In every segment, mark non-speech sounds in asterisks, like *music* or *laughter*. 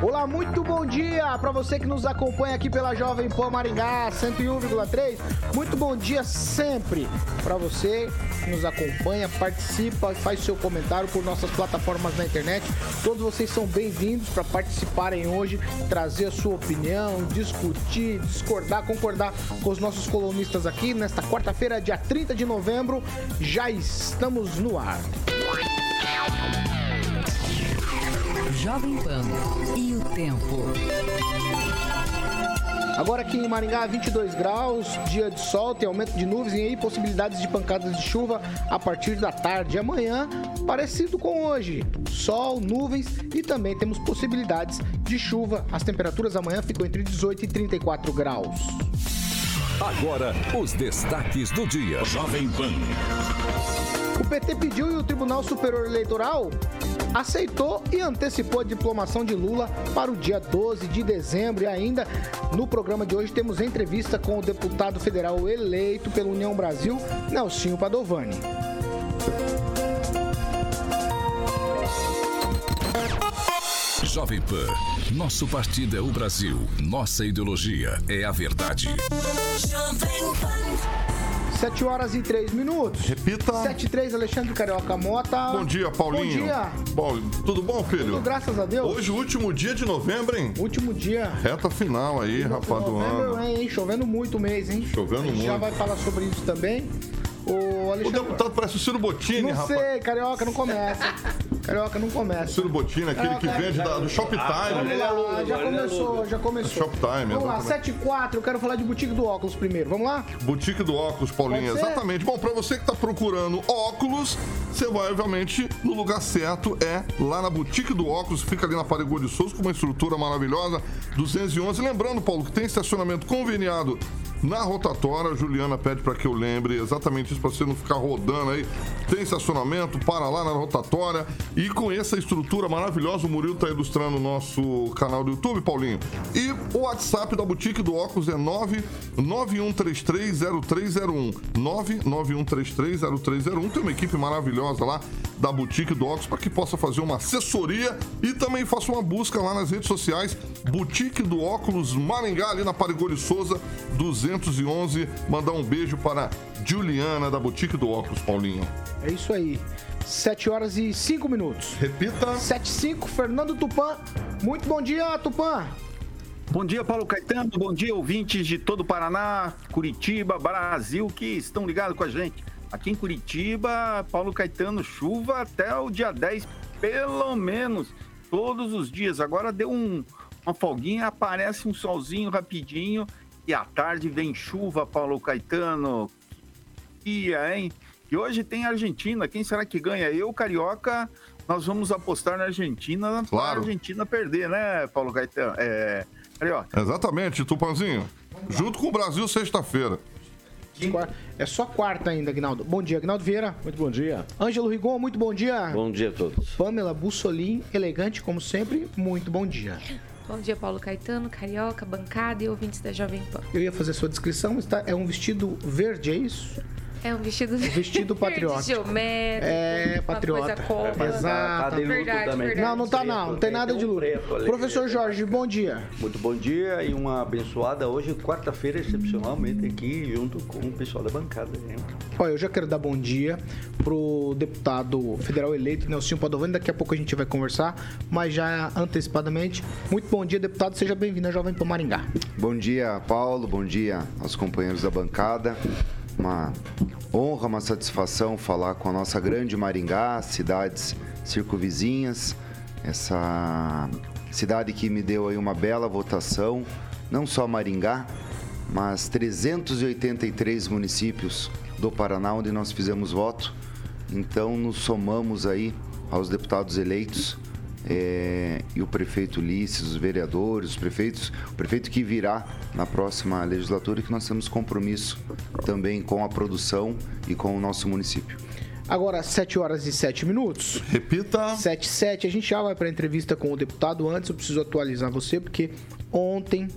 Olá, muito bom dia para você que nos acompanha aqui pela Jovem Pan Maringá 101,3. Muito bom dia sempre para você que nos acompanha, participa, faz seu comentário por nossas plataformas na internet. Todos vocês são bem-vindos para participarem hoje, trazer a sua opinião, discutir, discordar, concordar com os nossos colunistas aqui nesta quarta-feira, dia 30 de novembro. Já estamos no ar. Jovem Pan e o tempo. Agora aqui em Maringá, 22 graus, dia de sol, tem aumento de nuvens e aí possibilidades de pancadas de chuva a partir da tarde. Amanhã, parecido com hoje, sol, nuvens e também temos possibilidades de chuva. As temperaturas amanhã ficam entre 18 e 34 graus. Agora, os destaques do dia. Jovem Pan. O PT pediu e o Tribunal Superior Eleitoral aceitou e antecipou a diplomação de Lula para o dia 12 de dezembro. E ainda no programa de hoje temos entrevista com o deputado federal eleito pela União Brasil, Nelsinho Padovani. Jovem Pan. Nosso partido é o Brasil. Nossa ideologia é a verdade. Jovem Pan. 7 horas e 3 minutos. Repita. 7 e 3, Alexandre Carioca Mota. Bom dia, Paulinho. Bom dia. Bom, tudo bom, filho? Tudo, graças a Deus. Hoje, o último dia de novembro, hein? Último dia. Reta final aí, rapaz do Novembro, ano. hein? Chovendo muito o mês, hein? Chovendo A gente Já muito. vai falar sobre isso também. O O Alexandre. deputado parece o Ciro Bottini, Não rapaz. sei, Carioca, não começa. *laughs* Carioca, não começa. Ciro Bottini, aquele que vende da- do Shoptime. Lá, já começou, já começou. Shoptime, Vamos lá, exatamente. 7 e 4, eu quero falar de boutique do óculos primeiro. Vamos lá? Boutique do óculos, ser? Exatamente. Bom, pra você que tá procurando óculos, você vai, obviamente, no lugar certo. É lá na Boutique do Óculos. Fica ali na Parigô de Souza, com uma estrutura maravilhosa. 211. Lembrando, Paulo, que tem estacionamento conveniado na rotatória. A Juliana pede pra que eu lembre exatamente isso, pra você não ficar rodando aí. Tem estacionamento, para lá na rotatória. E com essa estrutura maravilhosa, o Murilo tá ilustrando o nosso canal do YouTube, Paulinho. E o WhatsApp da Boutique do Óculos é 991330301. 991330301. Tem uma equipe maravilhosa lá da Boutique do Óculos para que possa fazer uma assessoria e também faça uma busca lá nas redes sociais. Boutique do Óculos Maringá, ali na Parigô de Souza, 211. Mandar um beijo para Juliana da Boutique do Óculos, Paulinho. É isso aí. 7 horas e 5 minutos. Repita. 7 e 5, Fernando Tupan. Muito bom dia, Tupan. Bom dia, Paulo Caetano. Bom dia, ouvintes de todo o Paraná, Curitiba, Brasil, que estão ligados com a gente. Aqui em Curitiba, Paulo Caetano, chuva até o dia 10, pelo menos, todos os dias. Agora deu um- uma folguinha, aparece um solzinho rapidinho e à tarde vem chuva, Paulo Caetano. Que dia, hein? E hoje tem Argentina. Quem será que ganha? Eu, Carioca, nós vamos apostar na Argentina para Claro. a Argentina perder, né, Paulo Caetano? É, Carioca. Exatamente, Tupanzinho. Junto com o Brasil, sexta-feira. É só quarta ainda, Agnaldo. Bom dia, Agnaldo Vieira. Muito bom dia. Ângelo Rigon, muito bom dia. Bom dia a todos. Pamela Bussolin, elegante como sempre, muito bom dia. Bom dia, Paulo Caetano, Carioca, bancada e ouvintes da Jovem Pan. Eu ia fazer sua descrição, está, é um vestido verde, é isso? É um vestido, vestido *laughs* patriótico. geométrico, É, uma patriota. coisa cômoda. Exato. Verdade, verdade. Não, não tá não, não tem nada de luto. Professor Jorge, bom dia. Muito bom dia e uma abençoada hoje, quarta-feira, excepcionalmente aqui, junto com o pessoal da bancada. Olha, eu já quero dar bom dia pro deputado federal eleito, Nelson Padovani. Daqui a pouco a gente vai conversar, mas já antecipadamente. Muito bom dia, deputado. Seja bem-vindo à Jovem Pan Maringá. Bom dia, Paulo. Bom dia aos companheiros da bancada. Uma honra, uma satisfação falar com a nossa grande Maringá, cidades circunvizinhas, essa cidade que me deu aí uma bela votação, não só Maringá, mas 383 municípios do Paraná onde nós fizemos voto. Então nos somamos aí aos deputados eleitos é, e o prefeito Ulisses, os vereadores, os prefeitos, o prefeito que virá na próxima legislatura, que nós temos compromisso também com a produção e com o nosso município. Agora, 7 horas e 7 minutos. Repita. 7 e 7. A gente já vai para a entrevista com o deputado. Antes, eu preciso atualizar você, porque ontem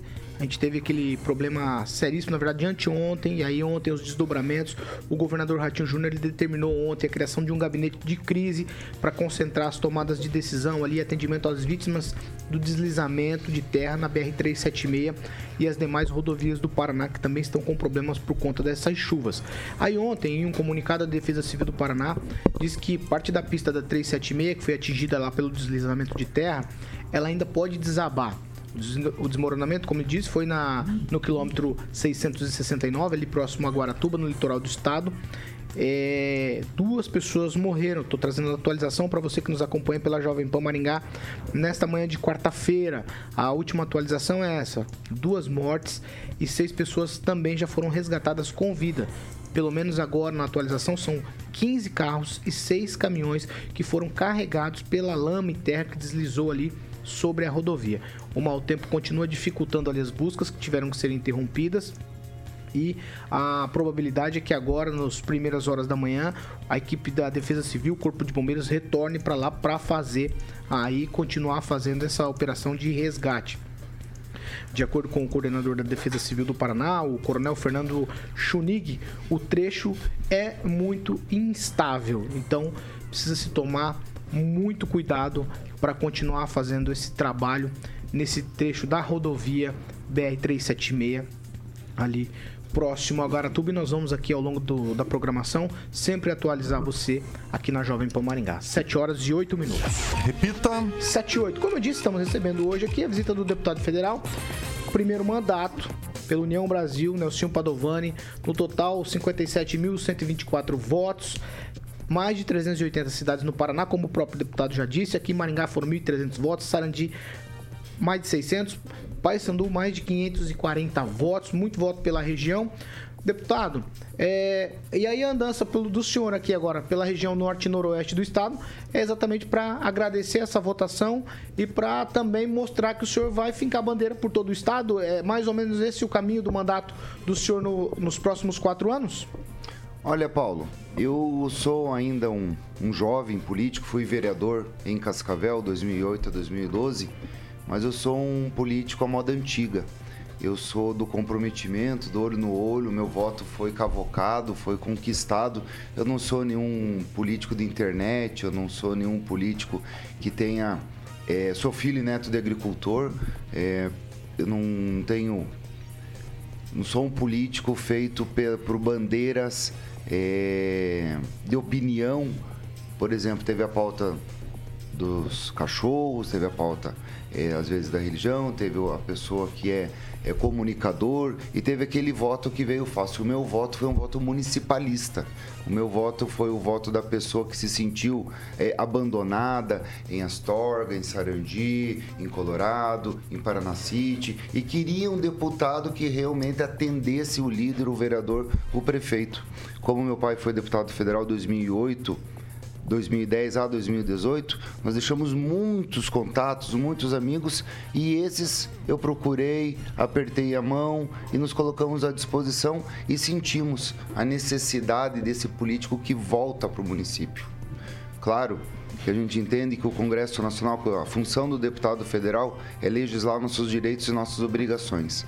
a gente teve aquele problema seríssimo, na verdade, anteontem, e aí ontem os desdobramentos. O governador Ratinho Júnior determinou ontem a criação de um gabinete de crise para concentrar as tomadas de decisão ali, atendimento às vítimas do deslizamento de terra na BR-376 e as demais rodovias do Paraná que também estão com problemas por conta dessas chuvas. Aí ontem, em um comunicado, a Defesa Civil do Paraná diz que parte da pista da 376, que foi atingida lá pelo deslizamento de terra, ela ainda pode desabar. O desmoronamento, como eu disse, foi na, no quilômetro 669, ali próximo a Guaratuba, no litoral do estado. É, duas pessoas morreram. Estou trazendo a atualização para você que nos acompanha pela Jovem Pan Maringá nesta manhã de quarta-feira. A última atualização é essa: duas mortes e seis pessoas também já foram resgatadas com vida. Pelo menos agora na atualização são 15 carros e 6 caminhões que foram carregados pela lama e terra que deslizou ali sobre a rodovia. O mau tempo continua dificultando ali as buscas que tiveram que ser interrompidas e a probabilidade é que agora, nas primeiras horas da manhã, a equipe da Defesa Civil, Corpo de Bombeiros, retorne para lá para fazer aí continuar fazendo essa operação de resgate. De acordo com o coordenador da Defesa Civil do Paraná, o Coronel Fernando Chunig, o trecho é muito instável, então precisa se tomar muito cuidado para continuar fazendo esse trabalho nesse trecho da rodovia BR-376 ali próximo a Guaratuba e nós vamos aqui ao longo do, da programação sempre atualizar você aqui na Jovem Pan Maringá. 7 horas e 8 minutos. Repita. 7 e 8. Como eu disse, estamos recebendo hoje aqui a visita do deputado federal, primeiro mandato pela União Brasil, Nelson Padovani, no total 57.124 votos mais de 380 cidades no Paraná, como o próprio deputado já disse. Aqui em Maringá foram 1.300 votos, Sarandi mais de 600, Paysandu mais de 540 votos, muito voto pela região. Deputado, é, e aí a andança pelo, do senhor aqui agora pela região norte e noroeste do estado é exatamente para agradecer essa votação e para também mostrar que o senhor vai fincar bandeira por todo o estado. É mais ou menos esse o caminho do mandato do senhor no, nos próximos quatro anos? Olha, Paulo, eu sou ainda um, um jovem político, fui vereador em Cascavel 2008 a 2012, mas eu sou um político à moda antiga. Eu sou do comprometimento, do olho no olho, meu voto foi cavocado, foi conquistado. Eu não sou nenhum político de internet, eu não sou nenhum político que tenha. É, sou filho e neto de agricultor, é, eu não tenho. Não sou um político feito por bandeiras é, de opinião. Por exemplo, teve a pauta dos cachorros, teve a pauta, é, às vezes, da religião, teve a pessoa que é, é, comunicador e teve aquele voto que veio fácil. O meu voto foi um voto municipalista. O meu voto foi o voto da pessoa que se sentiu é, abandonada em Astorga, em Sarandi, em Colorado, em Paranacite e queria um deputado que realmente atendesse o líder, o vereador, o prefeito. Como meu pai foi deputado federal em 2008, 2010 a 2018, nós deixamos muitos contatos, muitos amigos e esses eu procurei, apertei a mão e nos colocamos à disposição e sentimos a necessidade desse político que volta para o município. Claro que a gente entende que o Congresso Nacional, a função do deputado federal é legislar nossos direitos e nossas obrigações.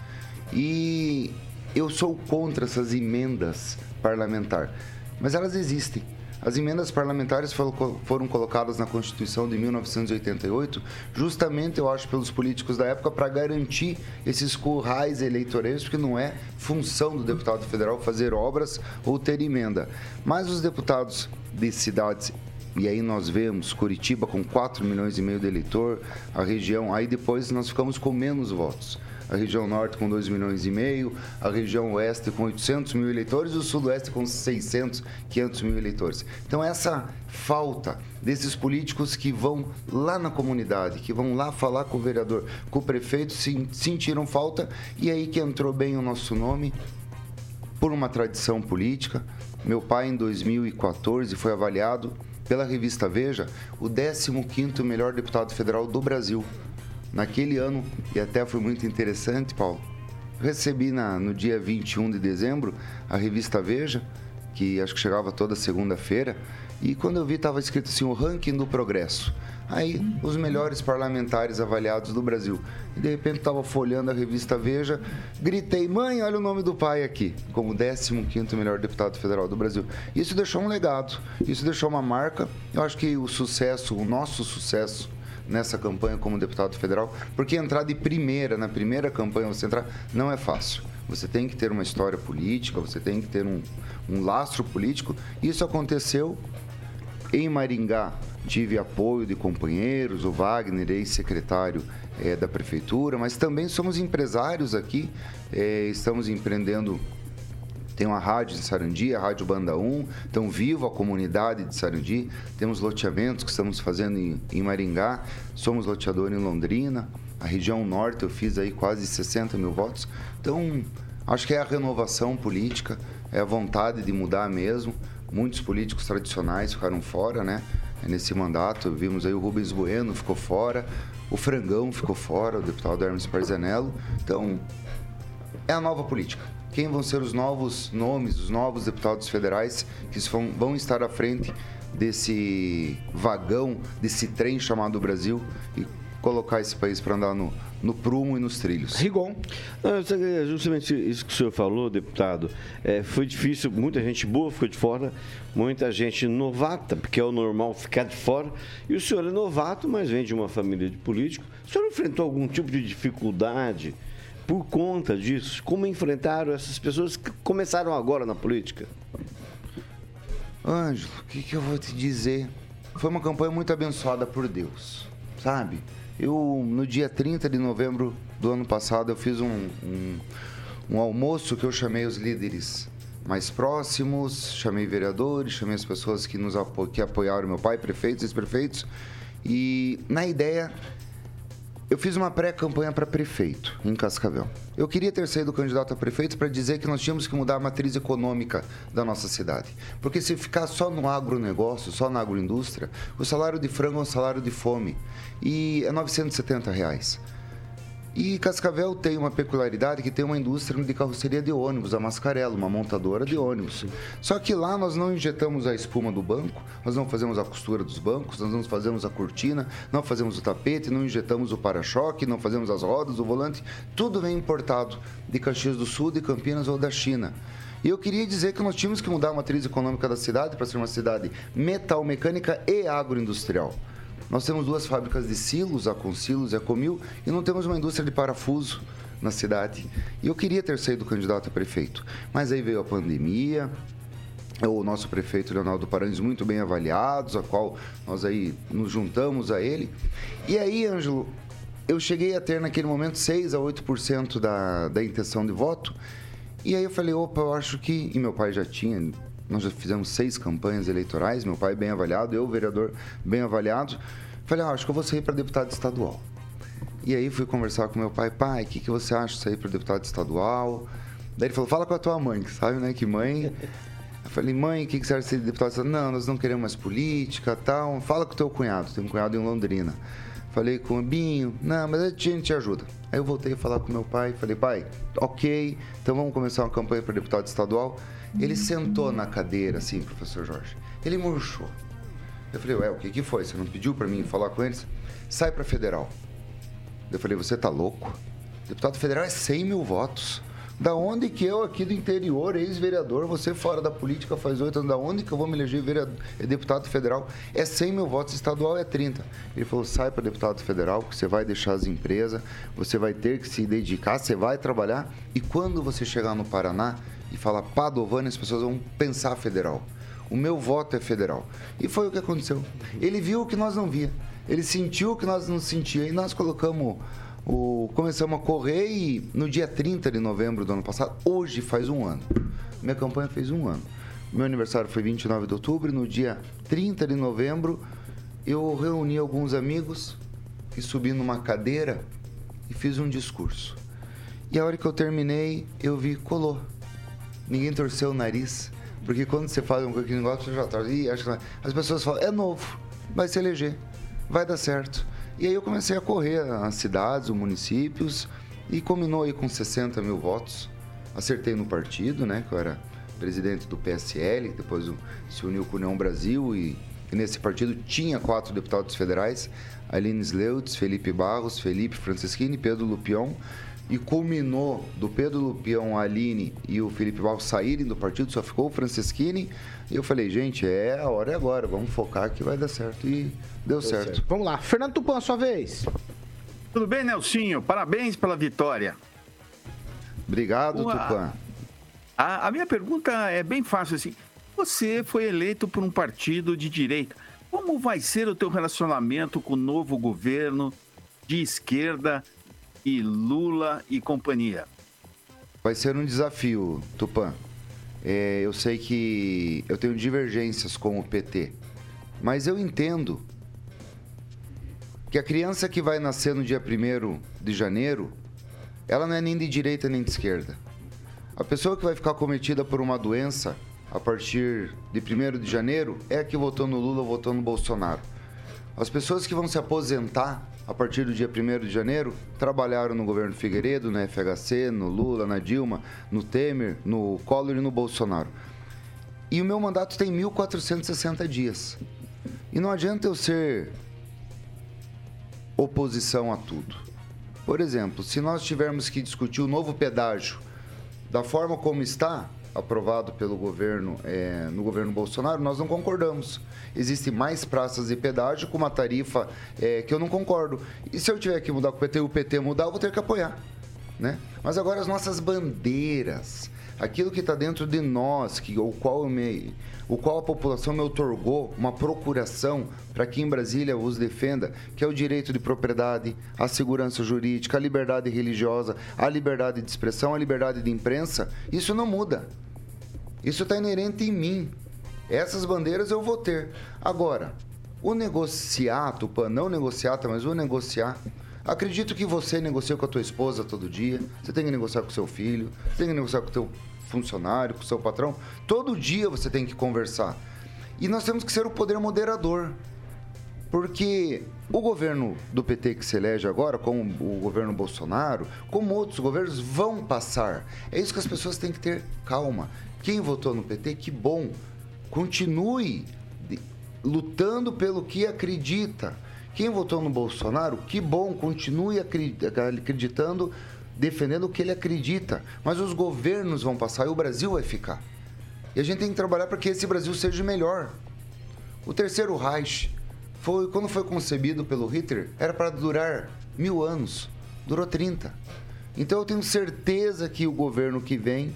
E eu sou contra essas emendas parlamentares, mas elas existem as emendas parlamentares foram colocadas na Constituição de 1988, justamente, eu acho, pelos políticos da época, para garantir esses currais eleitoreiros, porque não é função do deputado federal fazer obras ou ter emenda. Mas os deputados de cidades e aí nós vemos Curitiba com 4 milhões e meio de eleitor, a região, aí depois nós ficamos com menos votos a região norte com 2 milhões e meio, a região oeste com 800 mil eleitores e o sudoeste com 600, 500 mil eleitores. Então, essa falta desses políticos que vão lá na comunidade, que vão lá falar com o vereador, com o prefeito, sentiram falta e aí que entrou bem o nosso nome por uma tradição política. Meu pai, em 2014, foi avaliado pela revista Veja, o 15º melhor deputado federal do Brasil. Naquele ano, e até foi muito interessante, Paulo, recebi na, no dia 21 de dezembro a revista Veja, que acho que chegava toda segunda-feira, e quando eu vi estava escrito assim, o ranking do progresso. Aí, os melhores parlamentares avaliados do Brasil. E de repente estava folhando a revista Veja, gritei, mãe, olha o nome do pai aqui, como 15º melhor deputado federal do Brasil. Isso deixou um legado, isso deixou uma marca. Eu acho que o sucesso, o nosso sucesso nessa campanha como deputado federal, porque entrar de primeira, na primeira campanha você entrar, não é fácil. Você tem que ter uma história política, você tem que ter um, um lastro político. Isso aconteceu em Maringá, tive apoio de companheiros, o Wagner, ex-secretário é, da prefeitura, mas também somos empresários aqui, é, estamos empreendendo. Tem uma rádio em Sarandi, a Rádio Banda 1, então vivo a comunidade de Sarandi, temos loteamentos que estamos fazendo em, em Maringá, somos loteador em Londrina, a região norte eu fiz aí quase 60 mil votos, então acho que é a renovação política, é a vontade de mudar mesmo, muitos políticos tradicionais ficaram fora, né? nesse mandato. Vimos aí o Rubens Bueno ficou fora, o Frangão ficou fora, o deputado Hermes Parzanello. Então, é a nova política. Quem vão ser os novos nomes, os novos deputados federais que vão, vão estar à frente desse vagão, desse trem chamado Brasil e colocar esse país para andar no, no prumo e nos trilhos. Rigon. É justamente isso que o senhor falou, deputado. É, foi difícil, muita gente boa ficou de fora, muita gente novata, porque é o normal ficar de fora. E o senhor é novato, mas vem de uma família de políticos. O senhor enfrentou algum tipo de dificuldade por conta disso? Como enfrentaram essas pessoas que começaram agora na política? Ângelo, o que, que eu vou te dizer? Foi uma campanha muito abençoada por Deus, sabe? Eu, no dia 30 de novembro do ano passado, eu fiz um, um, um almoço que eu chamei os líderes mais próximos, chamei vereadores, chamei as pessoas que nos apo que apoiaram meu pai, prefeitos ex-prefeitos. E na ideia eu fiz uma pré-campanha para prefeito em Cascavel. Eu queria ter saído candidato a prefeito para dizer que nós tínhamos que mudar a matriz econômica da nossa cidade. Porque se ficar só no agronegócio, só na agroindústria, o salário de frango é um salário de fome. E é 970 reais. E Cascavel tem uma peculiaridade que tem uma indústria de carroceria de ônibus, a Mascarello, uma montadora de ônibus. Só que lá nós não injetamos a espuma do banco, nós não fazemos a costura dos bancos, nós não fazemos a cortina, não fazemos o tapete, não injetamos o para-choque, não fazemos as rodas, o volante, tudo vem importado de Caxias do Sul, de Campinas ou da China. E eu queria dizer que nós tínhamos que mudar a matriz econômica da cidade para ser uma cidade metal mecânica e agroindustrial. Nós temos duas fábricas de silos, a Consilos e a Comil, e não temos uma indústria de parafuso na cidade. E eu queria ter saído candidato a prefeito, mas aí veio a pandemia, o nosso prefeito Leonardo Paranhos muito bem avaliados, a qual nós aí nos juntamos a ele. E aí, Ângelo, eu cheguei a ter naquele momento 6 a 8% da, da intenção de voto. E aí eu falei, opa, eu acho que. E meu pai já tinha nós já fizemos seis campanhas eleitorais, meu pai bem avaliado, eu, vereador, bem avaliado. Falei, ah, acho que eu vou sair para deputado estadual. E aí fui conversar com meu pai, pai, o que, que você acha de sair para deputado estadual? Daí ele falou, fala com a tua mãe, que sabe, né, que mãe... Eu falei, mãe, o que, que você acha de ser deputado estadual? Não, nós não queremos mais política, tal. Fala com o teu cunhado, tem um cunhado em Londrina. Falei com o Binho, não, mas a gente te ajuda. Aí eu voltei a falar com meu pai, falei, pai, ok, então vamos começar uma campanha para deputado estadual. Ele sentou na cadeira, assim, professor Jorge. Ele murchou. Eu falei, ué, o que, que foi? Você não pediu para mim falar com eles? Sai para federal. Eu falei, você tá louco? Deputado federal é 100 mil votos. Da onde que eu aqui do interior, ex-vereador, você fora da política faz oito anos, da onde que eu vou me eleger vereador, é deputado federal? É 100 mil votos, estadual é 30. Ele falou, sai para deputado federal, porque você vai deixar as empresas, você vai ter que se dedicar, você vai trabalhar, e quando você chegar no Paraná, e falar Padovani, as pessoas vão pensar federal. O meu voto é federal. E foi o que aconteceu. Ele viu o que nós não via. Ele sentiu o que nós não sentia. E nós colocamos o. Começamos a correr e no dia 30 de novembro do ano passado, hoje faz um ano. Minha campanha fez um ano. Meu aniversário foi 29 de outubro. No dia 30 de novembro, eu reuni alguns amigos e subi numa cadeira e fiz um discurso. E a hora que eu terminei, eu vi, colou. Ninguém torceu o nariz. Porque quando você fala um aquele negócio, você já tá. Ih, acho que é." As pessoas falam, é novo, vai se eleger, vai dar certo. E aí eu comecei a correr as cidades, os municípios, e combinou aí com 60 mil votos. Acertei no partido, né? Que eu era presidente do PSL, depois se uniu com a União Brasil e, e nesse partido tinha quatro deputados federais, Aline Sleutz, Felipe Barros, Felipe Franceschini, Pedro Lupion, e culminou do Pedro Lupion, a Aline e o Felipe Barros saírem do partido, só ficou o Franceschini, e eu falei, gente, é a hora é agora, vamos focar que vai dar certo, e deu, certo. Vamos lá. Fernando Tupan, sua vez. Tudo bem, Nelsinho? Parabéns pela vitória. Obrigado, Uau. Tupan. A, a minha pergunta é bem fácil assim. Você foi eleito por um partido de direita. Como vai ser o teu relacionamento com o novo governo de esquerda e Lula e companhia? Vai ser um desafio, Tupã. É, eu sei que eu tenho divergências com o PT, mas eu entendo que a criança que vai nascer no dia 1 de janeiro, ela não é nem de direita nem de esquerda. A pessoa que vai ficar cometida por uma doença a partir de 1 de janeiro é a que votou no Lula ou votou no Bolsonaro. As pessoas que vão se aposentar a partir do dia 1 de janeiro trabalharam no governo Figueiredo, no FHC, no Lula, na Dilma, no Temer, no Collor e no Bolsonaro. E o meu mandato tem 1.460 dias. E não adianta eu ser oposição a tudo. Por exemplo, se nós tivermos que discutir o novo pedágio da forma como está aprovado pelo governo eh, no governo Bolsonaro, nós não concordamos. Existem mais praças de pedágio com uma tarifa eh, que eu não concordo. E se eu tiver que mudar com o PT e o PT mudar, eu vou ter que apoiar. Né? Mas agora as nossas bandeiras, aquilo que está dentro de nós, que, o, qual me, o qual a população me otorgou uma procuração para que em Brasília os defenda, que é o direito de propriedade, a segurança jurídica, a liberdade religiosa, a liberdade de expressão, a liberdade de imprensa, isso não muda. Isso está inerente em mim. Essas bandeiras eu vou ter. Agora, o negociar, Tupã, não negociata, mas o negociar. Acredito que você negocia com a tua esposa todo dia, você tem que negociar com o seu filho, você tem que negociar com o teu funcionário, com o seu patrão. Todo dia você tem que conversar. E nós temos que ser o poder moderador. Porque o governo do PT que se elege agora, como o governo Bolsonaro, como outros governos, vão passar. É isso que as pessoas têm que ter calma. Quem votou no PT, que bom. Continue lutando pelo que acredita. Quem votou no Bolsonaro, que bom, continue acreditando, defendendo o que ele acredita. Mas os governos vão passar e o Brasil vai ficar. E a gente tem que trabalhar para que esse Brasil seja melhor. O terceiro Reich, foi, quando foi concebido pelo Hitler, era para durar mil anos. Durou 30. Então eu tenho certeza que o governo que vem,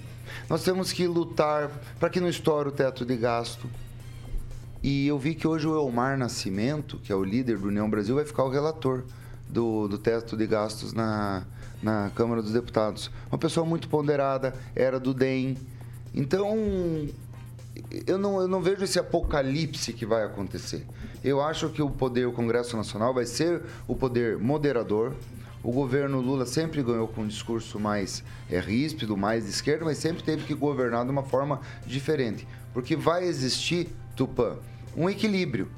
nós temos que lutar para que não estoure o teto de gasto. E eu vi que hoje o Elmar Nascimento, que é o líder do União Brasil, vai ficar o relator do, do teto de gastos na, na Câmara dos Deputados. Uma pessoa muito ponderada, era do DEM. Então, eu não, eu não vejo esse apocalipse que vai acontecer. Eu acho que o poder, o Congresso Nacional, vai ser o poder moderador. O governo Lula sempre ganhou com um discurso mais é, ríspido, mais de esquerda, mas sempre teve que governar de uma forma diferente. Porque vai existir, Tupã, um equilíbrio.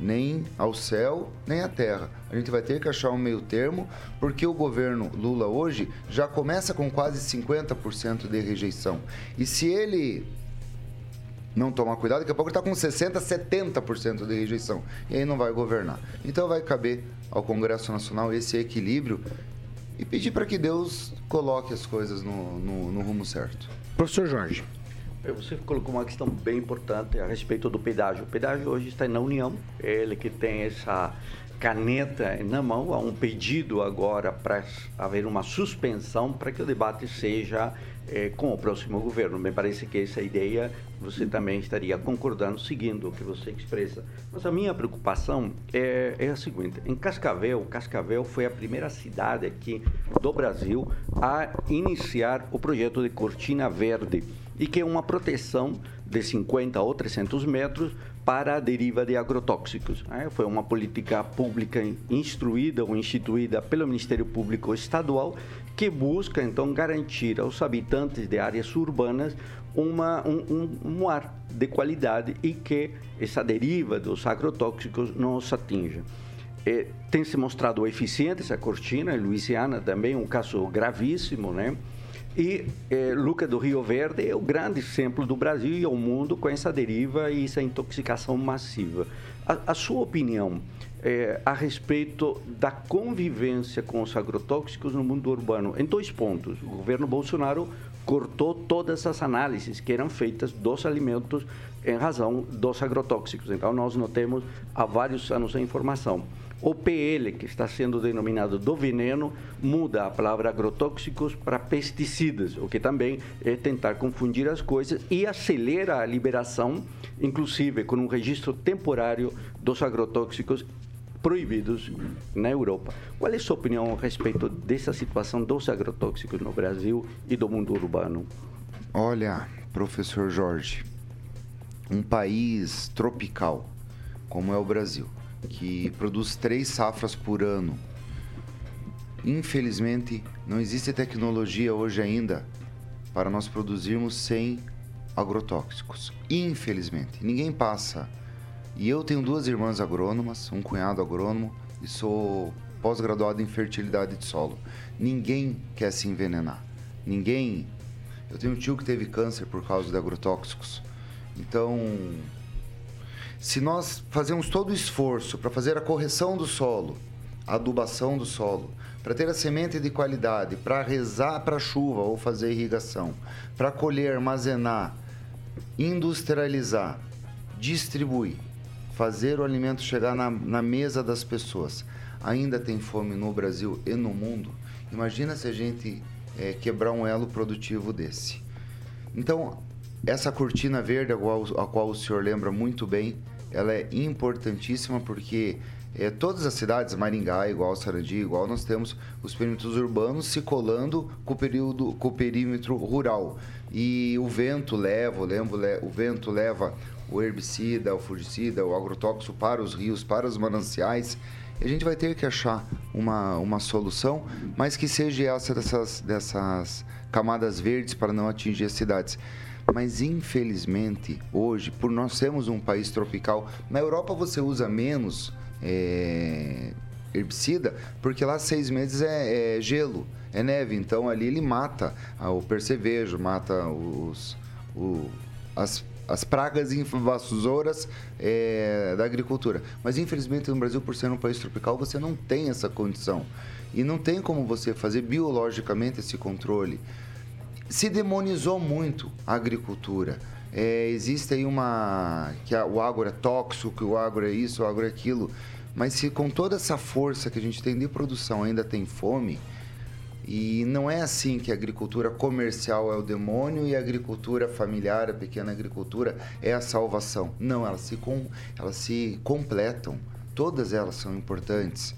Nem ao céu, nem à terra. A gente vai ter que achar um meio termo, porque o governo Lula hoje já começa com quase 50% de rejeição. E se ele não tomar cuidado, daqui a pouco ele está com 60%, 70% de rejeição. E aí não vai governar. Então vai caber ao Congresso Nacional esse equilíbrio e pedir para que Deus coloque as coisas no, no, no rumo certo. Professor Jorge. Você colocou uma questão bem importante a respeito do pedágio. O pedágio hoje está na União, ele que tem essa caneta na mão, há um pedido agora para haver uma suspensão para que o debate seja eh, com o próximo governo. Me parece que essa ideia você também estaria concordando, seguindo o que você expressa. Mas a minha preocupação é, é a seguinte: em Cascavel, Cascavel foi a primeira cidade aqui do Brasil a iniciar o projeto de cortina verde e que é uma proteção de 50 ou 300 metros para a deriva de agrotóxicos. Né? Foi uma política pública instruída ou instituída pelo Ministério Público Estadual que busca, então, garantir aos habitantes de áreas urbanas uma, um, um, um ar de qualidade e que essa deriva dos agrotóxicos não os atinja. É, tem se mostrado eficiente essa cortina, em Louisiana também um caso gravíssimo, né? E é, Luca do Rio Verde é o grande exemplo do Brasil e ao mundo com essa deriva e essa intoxicação massiva. A, a sua opinião é, a respeito da convivência com os agrotóxicos no mundo urbano, em dois pontos. O governo Bolsonaro cortou todas as análises que eram feitas dos alimentos em razão dos agrotóxicos. Então, nós não temos há vários anos a informação. O PL, que está sendo denominado do veneno, muda a palavra agrotóxicos para pesticidas, o que também é tentar confundir as coisas e acelera a liberação, inclusive com um registro temporário dos agrotóxicos proibidos na Europa. Qual é a sua opinião a respeito dessa situação dos agrotóxicos no Brasil e do mundo urbano? Olha, professor Jorge, um país tropical como é o Brasil, que produz três safras por ano, infelizmente não existe tecnologia hoje ainda para nós produzirmos sem agrotóxicos. Infelizmente, ninguém passa e eu tenho duas irmãs agrônomas, um cunhado agrônomo e sou pós-graduado em fertilidade de solo. Ninguém quer se envenenar. Ninguém. Eu tenho um tio que teve câncer por causa de agrotóxicos. Então, se nós fazemos todo o esforço para fazer a correção do solo, a adubação do solo, para ter a semente de qualidade, para rezar para chuva ou fazer irrigação, para colher, armazenar, industrializar, distribuir, fazer o alimento chegar na, na mesa das pessoas. Ainda tem fome no Brasil e no mundo. Imagina se a gente é, quebrar um elo produtivo desse. Então, essa cortina verde, a qual, a qual o senhor lembra muito bem, ela é importantíssima porque é, todas as cidades, Maringá, igual Sarandi, igual nós temos os perímetros urbanos se colando com o, período, com o perímetro rural. E o vento leva, lembro, o vento leva o herbicida, o fungicida, o agrotóxico para os rios, para os mananciais. A gente vai ter que achar uma, uma solução, mas que seja essa dessas, dessas camadas verdes para não atingir as cidades. Mas infelizmente, hoje, por nós sermos um país tropical, na Europa você usa menos é, herbicida, porque lá seis meses é, é, gelo, é neve. Então ali ele mata o percevejo, mata os, o, as as pragas invasoras é, da agricultura. Mas infelizmente no Brasil, por ser um país tropical, você não tem essa condição. E não tem como você fazer biologicamente esse controle. Se demonizou muito a agricultura. É, existe aí uma. que a, o agro é tóxico, que o agro é isso, o agro é aquilo. Mas se com toda essa força que a gente tem de produção ainda tem fome, e não é assim que a agricultura comercial é o demônio e a agricultura familiar, a pequena agricultura, é a salvação. Não, elas se, com, elas se completam. Todas elas são importantes.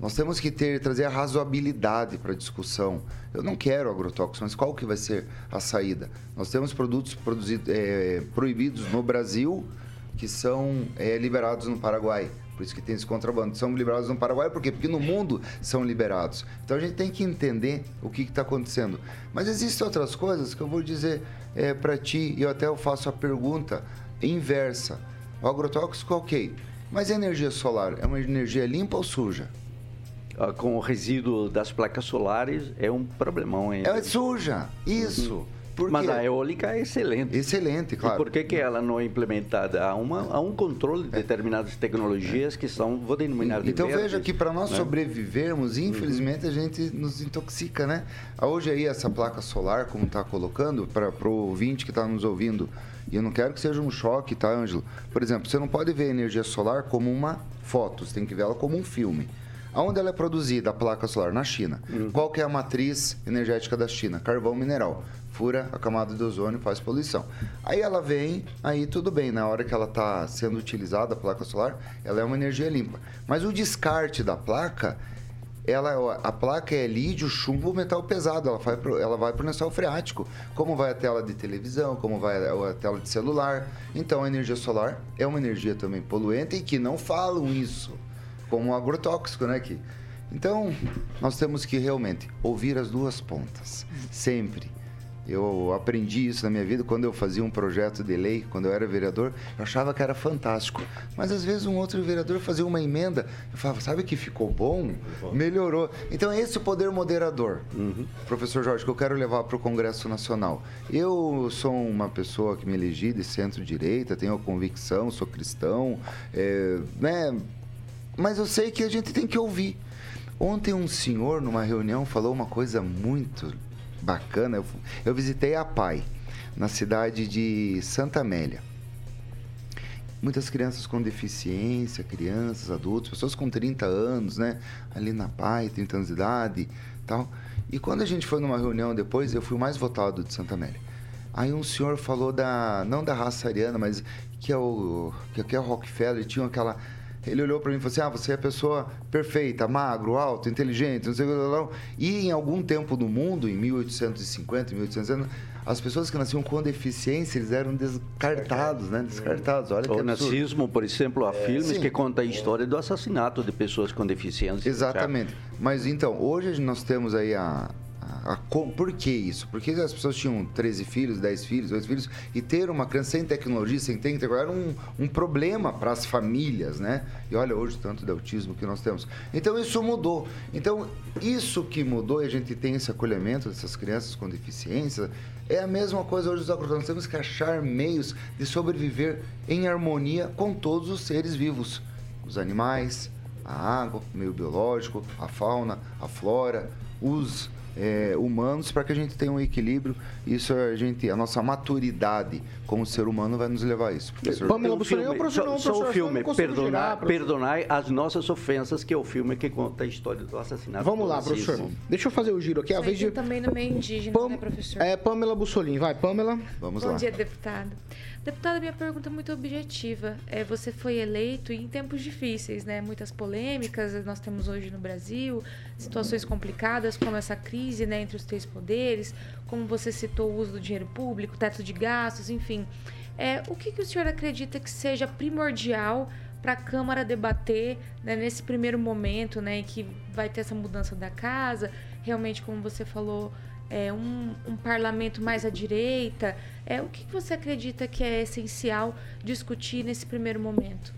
Nós temos que ter trazer a razoabilidade para a discussão. Eu não quero agrotóxicos, mas qual que vai ser a saída? Nós temos produtos é, proibidos no Brasil que são é, liberados no Paraguai. Por isso que tem esse contrabando. São liberados no Paraguai, por quê? Porque no mundo são liberados. Então a gente tem que entender o que está acontecendo. Mas existem outras coisas que eu vou dizer é, para ti, e eu até eu faço a pergunta inversa. O agrotóxico, ok. Mas a energia solar é uma energia limpa ou suja? Ah, com o resíduo das placas solares é um problemão. Hein? É suja, isso. Uhum. Porque... Mas a eólica é excelente. Excelente, claro. E por que, que ela não é implementada? Há, uma, há um controle de é. determinadas tecnologias que são, vou denominar de Então verdes, veja que para nós né? sobrevivermos, infelizmente, uhum. a gente nos intoxica, né? Hoje aí essa placa solar, como está colocando, para o ouvinte que está nos ouvindo, e eu não quero que seja um choque, tá, Ângelo? Por exemplo, você não pode ver a energia solar como uma foto, você tem que ver ela como um filme. Aonde ela é produzida, a placa solar? Na China. Uhum. Qual que é a matriz energética da China? Carvão mineral fura a camada de ozônio e faz poluição. Aí ela vem, aí tudo bem, na hora que ela está sendo utilizada, a placa solar, ela é uma energia limpa. Mas o descarte da placa ela, a placa é lídio, chumbo, metal pesado. Ela vai pro, ela vai pro lençol freático. Como vai a tela de televisão, como vai a, a tela de celular. Então, a energia solar é uma energia também poluente e que não falam isso como um agrotóxico, né? Que, então, nós temos que realmente ouvir as duas pontas. Sempre. Eu aprendi isso na minha vida quando eu fazia um projeto de lei, quando eu era vereador, eu achava que era fantástico. Mas às vezes um outro vereador fazia uma emenda, eu falava, sabe que ficou bom? Melhorou. Então é esse o poder moderador, uhum. professor Jorge, que eu quero levar para o Congresso Nacional. Eu sou uma pessoa que me elegi de centro-direita, tenho a convicção, sou cristão, é, né? Mas eu sei que a gente tem que ouvir. Ontem um senhor, numa reunião, falou uma coisa muito bacana. Eu, eu visitei a PAI, na cidade de Santa Amélia. Muitas crianças com deficiência, crianças, adultos, pessoas com 30 anos, né? Ali na PAI, 30 anos de idade tal. E quando a gente foi numa reunião depois, eu fui mais votado de Santa Amélia. Aí um senhor falou da, não da raça ariana, mas que é o, que é o Rockefeller, tinha aquela ele olhou para mim e falou assim: Ah, você é a pessoa perfeita, magro, alto, inteligente, não sei o que. Não. E em algum tempo no mundo, em 1850, 1860, as pessoas que nasciam com deficiência, eles eram descartados, né? Descartados. Olha o nazismo, por exemplo, há é, filmes que contam a história do assassinato de pessoas com deficiência. Exatamente. Mas então, hoje nós temos aí a, a, por que isso? Porque as pessoas tinham 13 filhos, 10 filhos, 8 filhos, e ter uma criança sem tecnologia, sem técnica, era um, um problema para as famílias, né? E olha hoje tanto de autismo que nós temos. Então isso mudou. Então, isso que mudou e a gente tem esse acolhimento dessas crianças com deficiência, é a mesma coisa hoje dos agrotônicos. Temos que achar meios de sobreviver em harmonia com todos os seres vivos. Os animais, a água, o meio biológico, a fauna, a flora, os é, humanos para que a gente tenha um equilíbrio. Isso a gente, a nossa maturidade como ser humano vai nos levar a isso. Professor. Pamela, o filme, professor, não, só, só o filme Perdonar, Perdonai as nossas ofensas, que é o filme que conta a história do assassinato. Vamos lá, professor. Deixa eu fazer o giro aqui. A vez de... também no meio indígena, Pam... né, professor? É, Pamela Bussolini. Vai, Pamela. Vamos Bom lá. Bom dia, deputado. Deputada, minha pergunta é muito objetiva. É, você foi eleito em tempos difíceis, né? Muitas polêmicas nós temos hoje no Brasil, situações complicadas como essa crise né, entre os três poderes, como você citou o uso do dinheiro público, teto de gastos, enfim. É, o que, que o senhor acredita que seja primordial para a Câmara debater né, nesse primeiro momento, né, que vai ter essa mudança da casa, realmente, como você falou, é, um, um, parlamento mais à direita? É, o que você acredita que é essencial discutir nesse primeiro momento?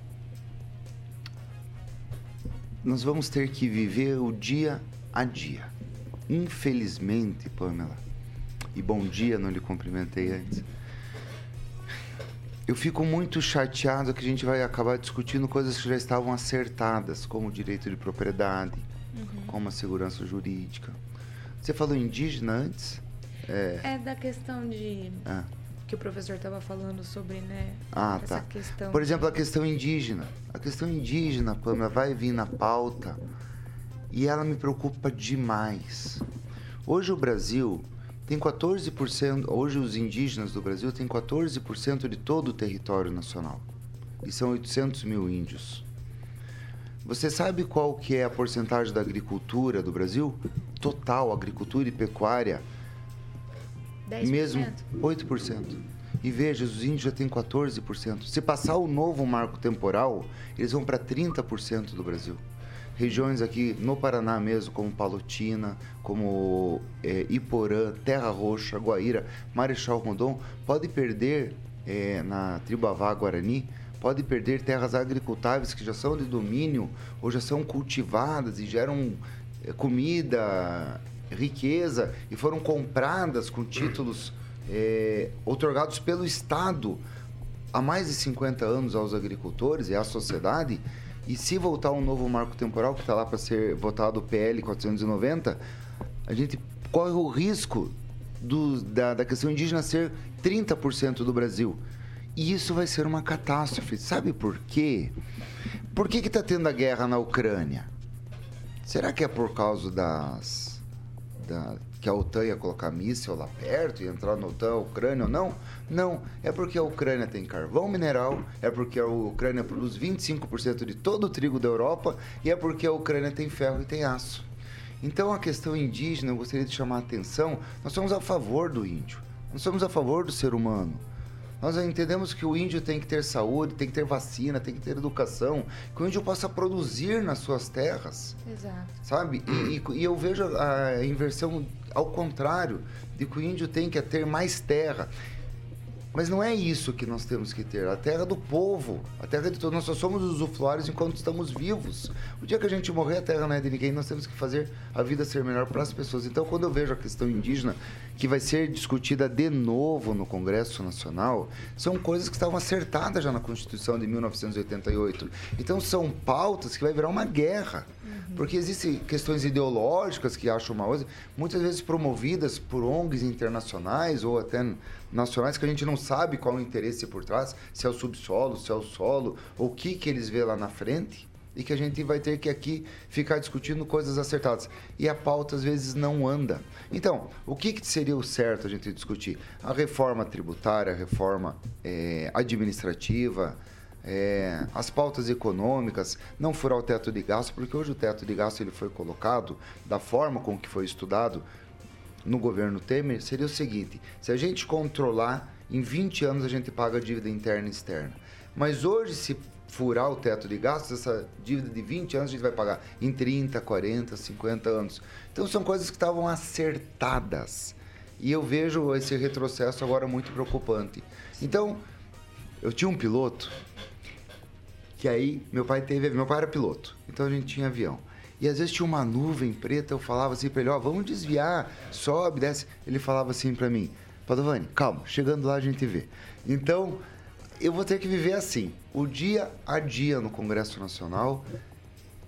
Nós vamos ter que viver o dia a dia. Infelizmente, Pamela, e bom dia, não lhe cumprimentei antes. Eu fico muito chateado que a gente vai acabar discutindo coisas que já estavam acertadas, como o direito de propriedade, uhum. como a segurança jurídica, você falou indígena antes? É, é da questão de. Ah. Que o professor estava falando sobre, né? Ah, essa tá. Questão Por exemplo, a questão indígena. A questão indígena, Pamela, vai vir na pauta e ela me preocupa demais. Hoje o Brasil tem 14%, hoje os indígenas do Brasil têm 14% de todo o território nacional. E são 800 mil índios. Você sabe qual que é a porcentagem da agricultura do Brasil? Total, agricultura e pecuária. 10%? Mesmo 8%. E veja, os índios já têm 14%. Se passar o novo marco temporal, eles vão para 30% do Brasil. Regiões aqui no Paraná mesmo, como Palotina, como é, Iporã, Terra Roxa, Guaíra, Marechal Rondon, pode perder é, na tribo Avá Guarani pode perder terras agricultáveis que já são de domínio ou já são cultivadas e geram eh, comida, riqueza e foram compradas com títulos é, otorgados pelo Estado há mais de 50 anos aos agricultores e à sociedade. E se voltar um novo marco temporal que está lá para ser votado o PL 490, a gente corre o risco do, da, da questão indígena ser 30% do Brasil. E isso vai ser uma catástrofe. Sabe por quê? Por que está tendo a guerra na Ucrânia? Será que é por causa das. Da, que a OTAN ia colocar míssil lá perto e entrar na OTAN, a Ucrânia ou não? Não, é porque a Ucrânia tem carvão mineral, é porque a Ucrânia produz 25% de todo o trigo da Europa e é porque a Ucrânia tem ferro e tem aço. Então a questão indígena, eu gostaria de chamar a atenção, nós somos a favor do índio, nós somos a favor do ser humano. Nós entendemos que o índio tem que ter saúde, tem que ter vacina, tem que ter educação, que o índio possa produzir nas suas terras. Exato. Sabe? E, e- e eu vejo a inversão ao contrário, de que o índio tem que ter mais terra. Mas não é isso que nós temos que ter. A terra do povo, a terra de todos. Nós só somos usufruários enquanto estamos vivos. O dia que a gente morrer, a terra não é de ninguém. Nós temos que fazer a vida ser melhor para as pessoas. Então, quando eu vejo a questão indígena, que vai ser discutida de novo no Congresso Nacional, são coisas que estavam acertadas já na Constituição de 1988. Então, são pautas que vai virar uma guerra. Porque existem questões ideológicas que acham uma coisa, muitas vezes promovidas por ONGs internacionais ou até nacionais que a gente não sabe qual é o interesse por trás, se é o subsolo, se é o solo, o que, que eles vê lá na frente, e que a gente vai ter que aqui ficar discutindo coisas acertadas. E a pauta às vezes não anda. Então, o que, que seria o certo a gente discutir? A reforma tributária, a reforma eh, administrativa, é, as pautas econômicas, não furar o teto de gasto, porque hoje o teto de gasto ele foi colocado da forma com que foi estudado no governo Temer, seria o seguinte: se a gente controlar, em 20 anos a gente paga a dívida interna e externa. Mas hoje, se furar o teto de gastos, essa dívida de 20 anos a gente vai pagar em 30, 40, 50 anos. Então são coisas que estavam acertadas. E eu vejo esse retrocesso agora muito preocupante. Então, eu tinha um piloto que aí meu pai teve, meu pai era piloto, então a gente tinha avião. E às vezes tinha uma nuvem preta, eu falava assim pra ele, ó, vamos desviar, sobe, desce. Ele falava assim pra mim, Padovani, calma, chegando lá a gente vê. Então, eu vou ter que viver assim, o dia a dia no Congresso Nacional,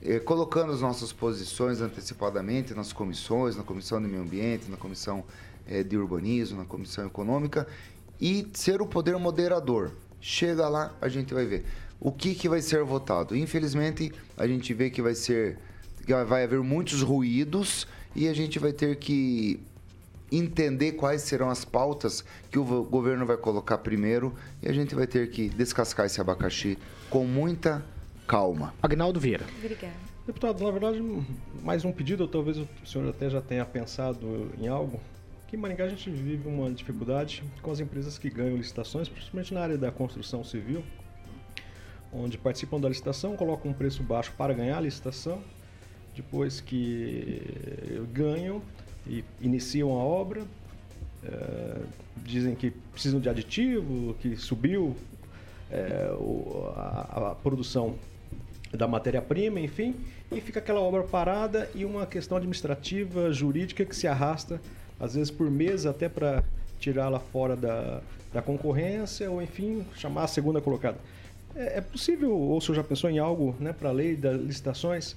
eh, colocando as nossas posições antecipadamente nas comissões, na Comissão de Meio Ambiente, na Comissão eh, de Urbanismo, na Comissão Econômica, e ser o poder moderador. Chega lá, a gente vai ver. O que, que vai ser votado? Infelizmente, a gente vê que vai ser. Que vai haver muitos ruídos e a gente vai ter que entender quais serão as pautas que o governo vai colocar primeiro e a gente vai ter que descascar esse abacaxi com muita calma. Agnaldo Vieira. Obrigada. Deputado, na verdade, mais um pedido, ou talvez o senhor até já tenha pensado em algo. Aqui em Maringá a gente vive uma dificuldade com as empresas que ganham licitações, principalmente na área da construção civil, onde participam da licitação, colocam um preço baixo para ganhar a licitação, depois que ganham e iniciam a obra, eh, dizem que precisam de aditivo, que subiu eh, o- a, a produção da matéria-prima, enfim, e fica aquela obra parada e uma questão administrativa, jurídica que se arrasta, às vezes por meses, até para tirá-la fora da, da concorrência, ou enfim, chamar a segunda colocada. É, é possível, ou o senhor já pensou em algo né, para a lei das licitações,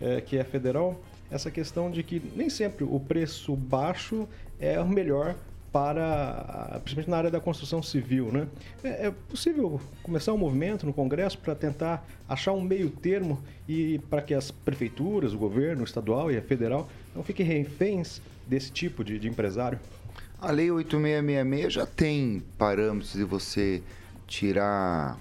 eh, que é federal, essa questão de que nem sempre o preço baixo é o melhor para, principalmente na área da construção civil, né? É, é possível começar um movimento no Congresso para tentar achar um meio termo e para que as prefeituras, o governo estadual e a federal não fiquem reféns desse tipo de, de empresário? A Lei 8666 já tem parâmetros de você tirar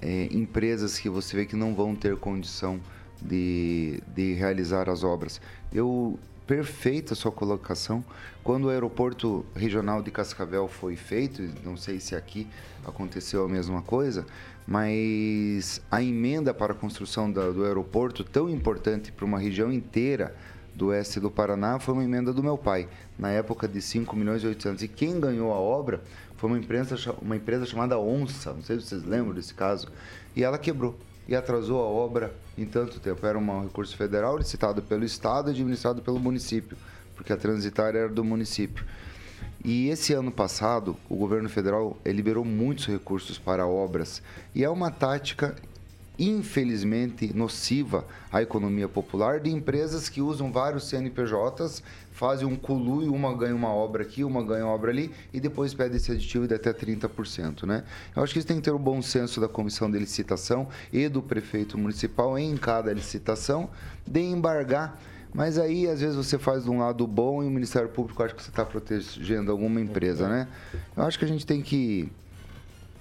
é, empresas que você vê que não vão ter condição de, de realizar as obras. Eu perfeita sua colocação. Quando o aeroporto regional de Cascavel foi feito, não sei se aqui aconteceu a mesma coisa, mas a emenda para a construção da- do aeroporto, tão importante para uma região inteira do oeste do Paraná, foi uma emenda do meu pai, na época de 5 milhões e 800. E quem ganhou a obra foi uma empresa, uma empresa chamada Onça, não sei se vocês lembram desse caso, e ela quebrou e atrasou a obra em tanto tempo. Era um recurso federal licitado pelo Estado e administrado pelo município, porque a transitária era do município. E esse ano passado, o governo federal liberou muitos recursos para obras. E é uma tática, infelizmente, nociva à economia popular de empresas que usam vários CNPJs, fazem um culu uma ganha uma obra aqui, uma ganha uma obra ali, e depois pede esse aditivo de até 30%. Né? Eu acho que isso tem que ter o bom senso da comissão de licitação e do prefeito municipal em cada licitação de embargar mas aí, às vezes, você faz de um lado bom e o Ministério Público acha que você está protegendo alguma empresa, né? Eu acho que a gente tem que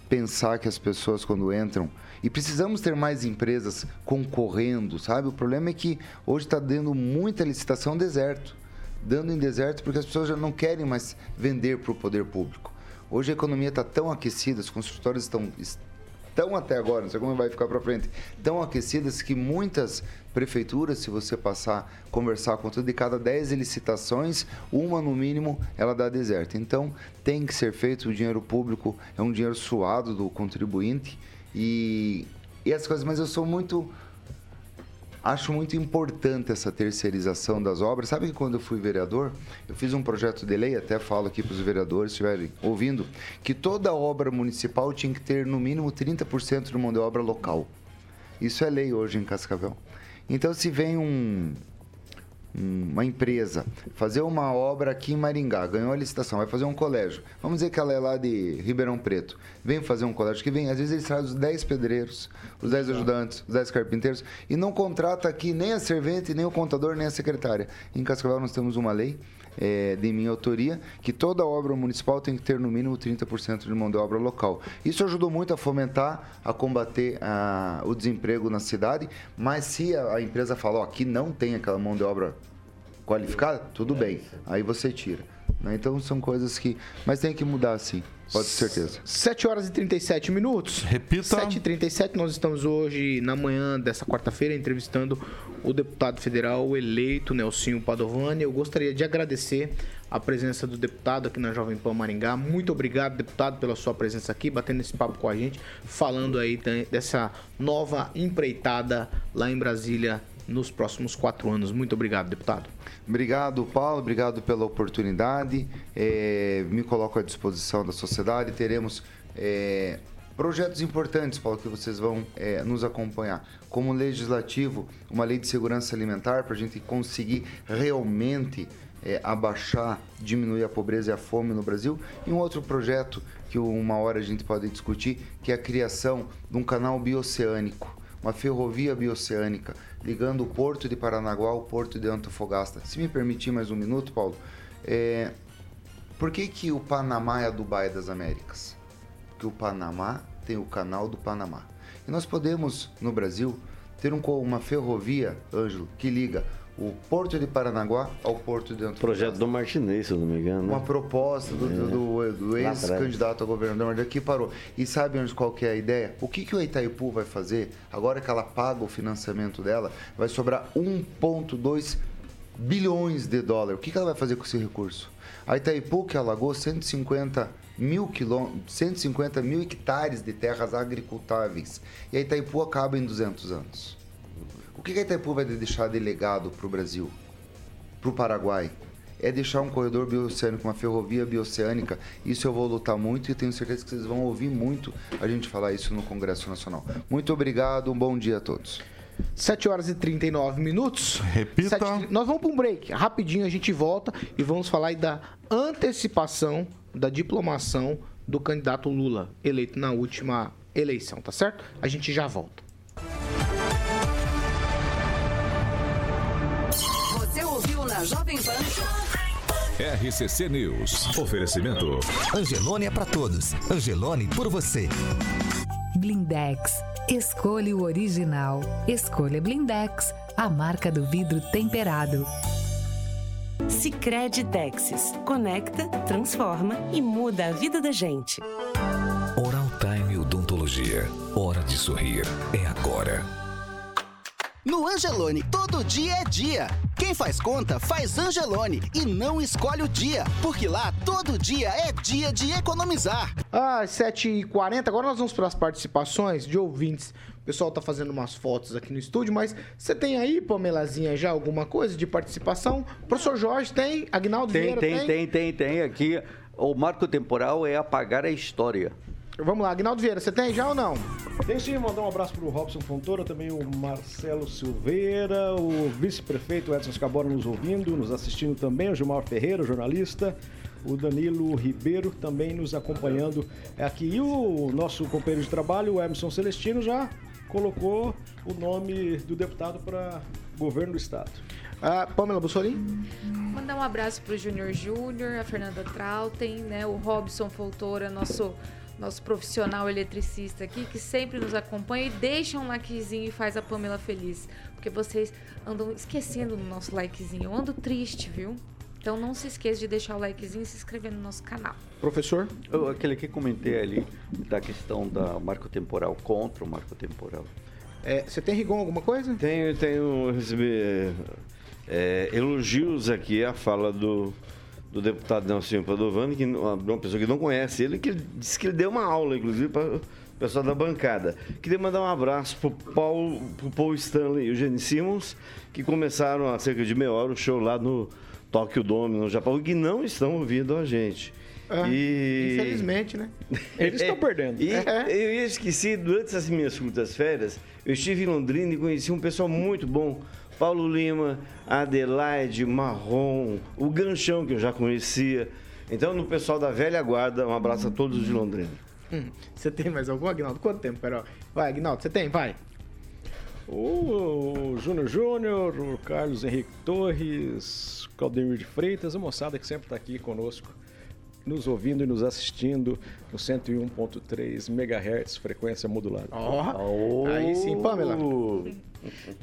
pensar que as pessoas, quando entram E precisamos ter mais empresas concorrendo, sabe? O problema é que hoje está dando muita licitação deserto. Dando em deserto porque as pessoas já não querem mais vender para o poder público. Hoje a economia está tão aquecida, os construtores estão, estão até agora, não sei como vai ficar para frente, tão aquecidas que muitas prefeituras, se você passar, conversar com tudo, de cada 10 licitações, uma no mínimo, ela dá deserto. Então, tem que ser feito, o dinheiro público é um dinheiro suado do contribuinte e, e as coisas, mas eu sou muito Acho muito importante essa terceirização das obras. Sabe que quando eu fui vereador, eu fiz um projeto de lei, até falo aqui para os vereadores, estiverem ouvindo, que toda obra municipal tinha que ter no mínimo 30% de mão de obra local. Isso é lei hoje em Cascavel. Então, se vem um, uma empresa fazer uma obra aqui em Maringá, ganhou a licitação, vai fazer um colégio. Vamos dizer que ela é lá de Ribeirão Preto. Vem fazer um colégio que vem, às vezes eles trazem os 10 pedreiros, os 10 ajudantes, os 10 carpinteiros e não contrata aqui nem a servente, nem o contador, nem a secretária. Em Cascavel nós temos uma lei é, de minha autoria, que toda obra municipal tem que ter no mínimo 30% de mão de obra local. Isso ajudou muito a fomentar, a combater a, o desemprego na cidade, mas se a, a empresa falar, ó, aqui não tem aquela mão de obra qualificada, tudo bem, aí você tira. Né? Então são coisas que. Mas tem que mudar sim. Pode ter certeza. 7 horas e 37 minutos. Repita. 7 e 37 nós estamos hoje, na manhã dessa quarta-feira, entrevistando o deputado federal eleito, Nelsinho Padovani. Eu gostaria de agradecer a presença do deputado aqui na Jovem Pan Maringá. Muito obrigado, deputado, pela sua presença aqui, batendo esse papo com a gente, falando aí dessa nova empreitada lá em Brasília nos próximos quatro anos. Muito obrigado, deputado. Obrigado, Paulo. Obrigado pela oportunidade. É, me coloco à disposição da sociedade. Teremos é, projetos importantes, Paulo, que vocês vão é, nos acompanhar. Como legislativo, uma lei de segurança alimentar para a gente conseguir realmente é, abaixar, diminuir a pobreza e a fome no Brasil. E um outro projeto que uma hora a gente pode discutir, que é a criação de um canal bioceânico, uma ferrovia bioceânica ligando o porto de Paranaguá ao porto de Antofagasta. Se me permitir mais um minuto, Paulo, é... por que, que o Panamá é a Dubai das Américas? Porque o Panamá tem o canal do Panamá. E nós podemos, no Brasil, ter um, uma ferrovia, Ângelo, que liga o Porto de Paranaguá ao Porto de Antofagasta. Projeto do Martinez, se eu não me engano. Né? Uma proposta do, é. do, do ex-candidato a governador que parou. E sabe onde qual que é a ideia? O que, que o Itaipu vai fazer, agora que ela paga o financiamento dela, vai sobrar 1,2 bilhões de dólares. O que, que ela vai fazer com esse recurso? A Itaipu, que alagou 150 mil, quilô, 150 mil hectares de terras agricultáveis. E a Itaipu acaba em 200 anos que a Itaipu vai deixar de legado para o Brasil, para o Paraguai? É deixar um corredor bioceânico, uma ferrovia bioceânica. Isso eu vou lutar muito e tenho certeza que vocês vão ouvir muito a gente falar isso no Congresso Nacional. Muito obrigado, um bom dia a todos. 7 horas e 39 minutos. Repita. 7, nós vamos para um break. Rapidinho a gente volta e vamos falar aí da antecipação da diplomação do candidato Lula, eleito na última eleição, tá certo? A gente já volta. Jovem Pan. RCC News. Oferecimento. Angelone é para todos. Angelone por você. Blindex. Escolha o original. Escolha Blindex, a marca do vidro temperado. Sicredi Texas. Conecta, transforma e muda a vida da gente. Oral Time Odontologia. Hora de sorrir. É agora. No Angelone, todo dia é dia. Quem faz conta, faz Angelone e não escolhe o dia, porque lá todo dia é dia de economizar. Ah, 7h40, agora nós vamos para as participações de ouvintes. O pessoal tá fazendo umas fotos aqui no estúdio, mas você tem aí, Pamelazinha, já alguma coisa de participação? Professor Jorge tem, Agnaldo tem, Vieira tem? Tem, tem, tem, tem. Aqui, o marco temporal é apagar a história. Vamos lá, Agnaldo Vieira, você tem já ou não? Tem sim, mandar um abraço para o Robson Fontoura, também o Marcelo Silveira, o vice-prefeito Edson Scabora nos ouvindo, nos assistindo também, o Gilmar Ferreira, jornalista, o Danilo Ribeiro também nos acompanhando aqui. E o nosso companheiro de trabalho, o Emerson Celestino, já colocou o nome do deputado para governo do estado. Ah, Pamela Bussolini? Mandar um abraço para o Júnior Júnior, a Fernanda Trautem, né, o Robson Fontoura, nosso nosso profissional eletricista aqui, que sempre nos acompanha e deixa um likezinho e faz a Pamela feliz. Porque vocês andam esquecendo do nosso likezinho. Eu ando triste, viu? Então não se esqueça de deixar o likezinho e se inscrever no nosso canal. Professor? Eu, aquele que comentei ali, da questão da marco temporal contra o marco temporal. É, você tem, Rigon, alguma coisa? Tenho, tenho recebi é, elogios aqui à fala do, do deputado Nelson Padovani, que uma, uma pessoa que não conhece ele, que disse que ele deu uma aula, inclusive, para o pessoal da bancada. Queria mandar um abraço pro Paul, pro Paul Stanley e o Gene Simmons, que começaram há cerca de meia hora o show lá no Tóquio Dome, no Japão, que não estão ouvindo a gente. É, e... Infelizmente, né? *laughs* Eles estão perdendo. E É. eu ia esquecer, durante essas minhas curtas férias, eu estive em Londrina e conheci um pessoal muito bom. Paulo Lima, Adelaide, Marrom, o Ganchão, que eu já conhecia. Então, no pessoal da velha guarda, um abraço a todos de Londrina. Hum, Você tem mais algum, Agnaldo? Quanto tempo, Carol? Vai, Agnaldo, você tem? Vai. O Júnior Júnior, o Carlos Henrique Torres, Claudemir de Freitas, a moçada que sempre está aqui conosco, nos ouvindo e nos assistindo no 101.3 MHz, frequência modulada. Ó, aí sim, Pamela.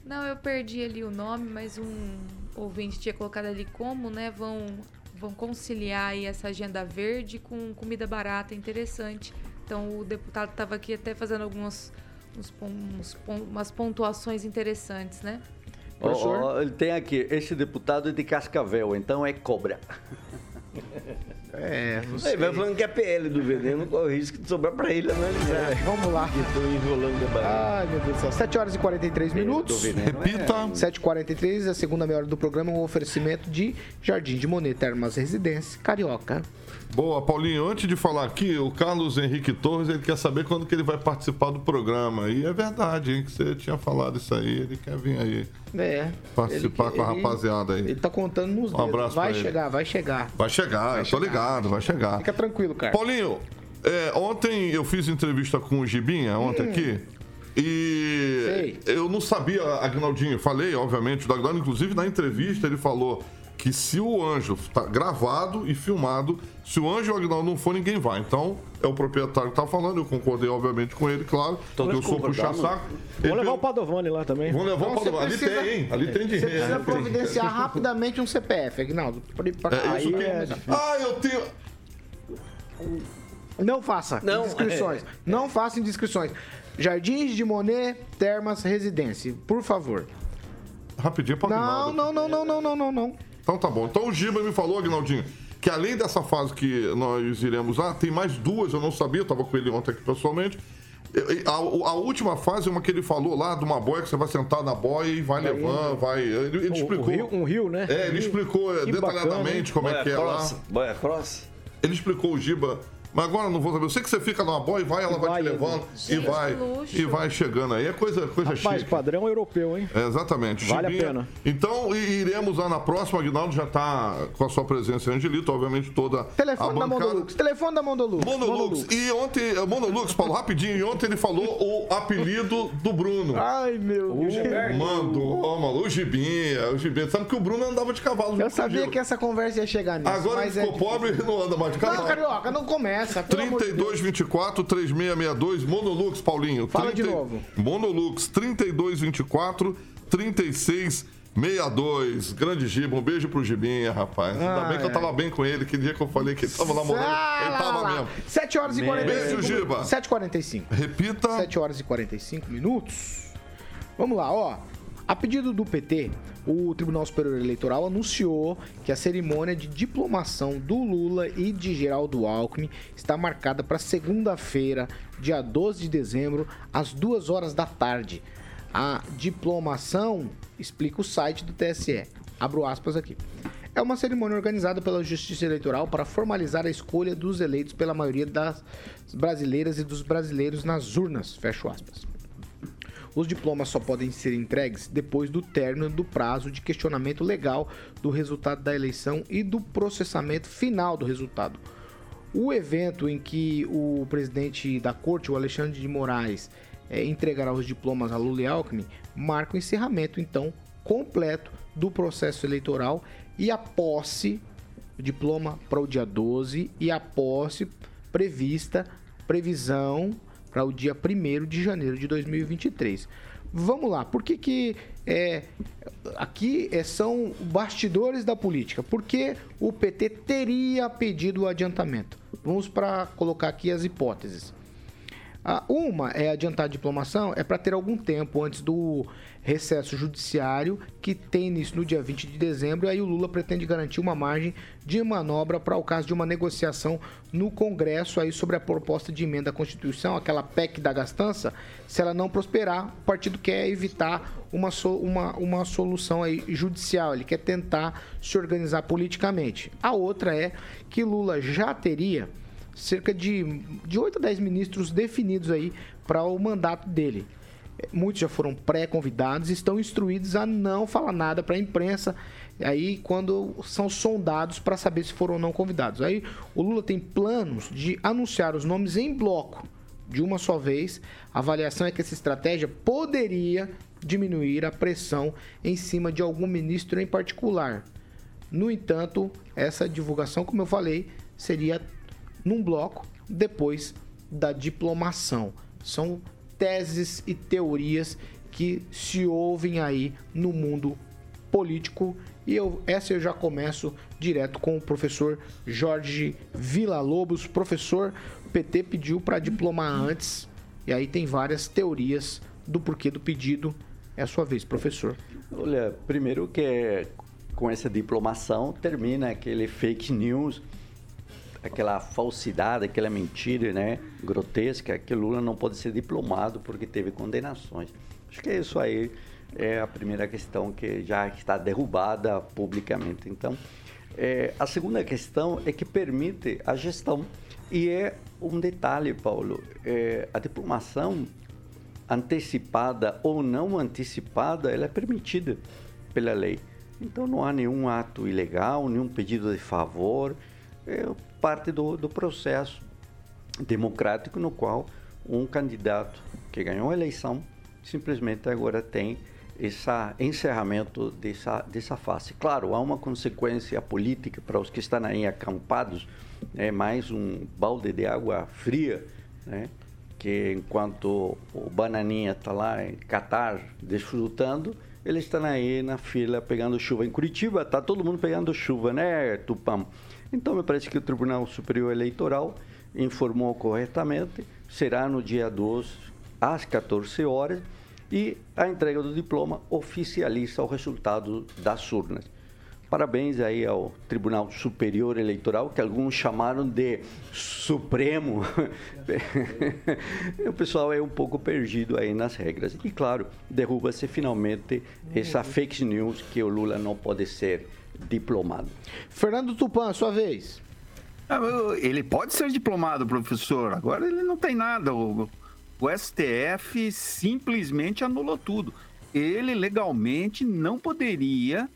Não, eu perdi ali o nome, mas um ouvinte tinha colocado ali como, né? Vão, vão conciliar aí essa agenda verde com comida barata, interessante. Então o deputado estava aqui até fazendo algumas uns uns umas pontuações interessantes, né? Ó, ó, ele tem aqui, esse deputado é de Cascavel, então é cobra. *laughs* É, Aí vai falando que é PL do veneno, corre o risco de sobrar para ele analisar. Vamos lá. Estou enrolando a barriga. Ai, meu Deus do céu. 7 horas e 43 minutos. Repita. 7h43, a segunda meia hora do programa, um oferecimento de Jardim de Monet, Termas Residência, Carioca. Boa, Paulinho. Antes de falar aqui, o Carlos Henrique Torres, ele quer saber quando que ele vai participar do programa. E é verdade, hein, que você tinha falado isso aí. Ele quer vir aí É. participar Ele- com a ele- rapaziada aí. Ele tá contando nos Um dedos. abraço Vai chegar, vai chegar. Vai chegar, eu tô ligado, vai chegar. Fica tranquilo, cara. Paulinho, é, ontem eu fiz entrevista com o Gibinha, ontem aqui. E eu não sabia, Agnaldinho, falei, obviamente, do Agnaldo, inclusive na entrevista ele falou que se o anjo tá gravado e filmado, se o anjo e o Agnaldo não for, ninguém vai. Então, é o proprietário que tá falando, eu concordei, obviamente, com ele, claro. Todos eu sou puxar saco. Vamos levar o Padovani lá também. Vamos levar o Então, você Padovani. Ali precisa- tem, hein? Ali tem Você dinheiro. precisa ali tem. providenciar rapidamente um CPF, Agnaldo. Pra- É isso aí que... é- Ah, eu tenho... Não faça Não, indiscrições. é. Não faça indiscrições. Jardins de Monet, Termas Residência. Por favor. Rapidinho pra Não, Agnaldo. não, não, não, não, não, não, não. Então tá bom. Então o Giba me falou, Agnaldinho, que além dessa fase que nós iremos lá, tem mais duas, eu não sabia, eu tava com ele ontem aqui pessoalmente. A, a última fase é uma que ele falou lá, de uma boia que você vai sentar na boia e vai levando, vai. Ele, ele Um- um explicou. rio- um rio, né? É, ele rio. explicou é, Que detalhadamente bacana, como hein? é que é Boia lá. cross, boia cross? Ele explicou o Giba. Mas agora eu não vou saber. Eu sei que você fica numa boia e vai, ela E vai, vai, te levando e vai. E vai chegando aí. É coisa, coisa Rapaz, chique. padrão europeu, hein? É, exatamente. Vale a Chibinha. pena. Então, iremos lá na próxima. Aguinaldo já está com a sua presença em Angelito, obviamente toda Telefone a da bancada. Mondolux. Telefone da Mondolux. Monolux. E ontem, eh, Monolux, Paulo, rapidinho, e ontem ele falou o apelido do Bruno. Ai, meu Deus. Mandou, mano, o Gibinha, o Gibinha. Sabe que o Bruno andava de cavalo. Eu sabia que essa conversa ia chegar nisso. Agora mas ele é ficou pobre e não anda mais de Não, cavalo. Carioca, não começa. Pelo amor de Deus. 3224 3662 Monolux, Paulinho. Fala de novo. Monolux 3224 3662. Grande Giba, um beijo pro Gibinha, rapaz. Ainda Ah, bem que eu é. tava bem com ele, que dia que eu falei que ele tava namorando. Ah, ele tava lá, mesmo. 7 horas e 45 Beijo, Giba. 7h45. Repita. 7 horas e 45 minutos. Vamos lá, ó. A pedido do PT, o Tribunal Superior Eleitoral anunciou que a cerimônia de diplomação do Lula e de Geraldo Alckmin está marcada para segunda-feira, dia 12 de dezembro, às 2 horas da tarde. A diplomação, explica o site do TSE. Abro aspas aqui. É uma cerimônia organizada pela Justiça Eleitoral para formalizar a escolha dos eleitos pela maioria das brasileiras e dos brasileiros nas urnas. Fecho aspas. Os diplomas só podem ser entregues depois do término do prazo de questionamento legal do resultado da eleição e do processamento final do resultado. O evento em que o presidente da corte, o Alexandre de Moraes, eh, entregará os diplomas a Lula e Alckmin, marca o encerramento, então, completo do processo eleitoral e a posse, o diploma para o dia 12 e a posse prevista previsão para o dia 1 de janeiro de 2023. Vamos lá, por que, que é, aqui é, são bastidores da política? Porque o PT teria pedido o adiantamento. Vamos para colocar aqui as hipóteses. Ah, uma é adiantar a diplomação, é para ter algum tempo antes do recesso judiciário, que tem início no dia 20 de dezembro, aí o Lula pretende garantir uma margem de manobra para o caso de uma negociação no Congresso aí sobre a proposta de emenda à Constituição, aquela PEC da gastança, se ela não prosperar, o partido quer evitar uma, uma, uma solução aí judicial, ele quer tentar se organizar politicamente. A outra é que Lula já teria cerca de, de 8 a 10 ministros definidos aí para o mandato dele. Muitos já foram pré-convidados e estão instruídos a não falar nada para a imprensa. Aí, quando são sondados para saber se foram ou não convidados. Aí, o Lula tem planos de anunciar os nomes em bloco de uma só vez. A avaliação é que essa estratégia poderia diminuir a pressão em cima de algum ministro em particular. No entanto, essa divulgação, como eu falei, seria num bloco depois da diplomação. São teses e teorias que se ouvem aí no mundo político e eu, essa eu já começo direto com o professor Jorge Villa-Lobos. Professor, o PT pediu para diplomar antes e aí tem várias teorias do porquê do pedido. É a sua vez, professor. Olha, primeiro que com essa diplomação termina aquele fake news aquela falsidade, aquela mentira, né, grotesca, que Lula não pode ser diplomado porque teve condenações. Acho que isso aí é a primeira questão que já está derrubada publicamente. Então, é, a segunda questão é que permite a gestão. E é um detalhe, Paulo, é, a diplomação antecipada ou não antecipada, ela é permitida pela lei. Então não há nenhum ato ilegal, nenhum pedido de favor. É, parte do, do processo democrático no qual um candidato que ganhou a eleição simplesmente agora tem esse encerramento dessa, dessa fase. Claro, há uma consequência política para os que estão aí acampados, é mais um balde de água fria, né? que enquanto o Bananinha está lá em Catar desfrutando, eles estão aí na fila pegando chuva. Em Curitiba está todo mundo pegando chuva, né, Tupam? Então, me parece que o Tribunal Superior Eleitoral informou corretamente, será no dia 12, às 14 horas, e a entrega do diploma oficializa o resultado das urnas. Parabéns aí ao Tribunal Superior Eleitoral, que alguns chamaram de Supremo. *laughs* o pessoal é um pouco perdido aí nas regras. E claro, derruba-se finalmente essa fake news que o Lula não pode ser diplomado. Fernando Tupan, sua vez. Ah, ele pode ser diplomado, professor. Agora ele não tem nada. O, o STF simplesmente anulou tudo. Ele legalmente não poderia,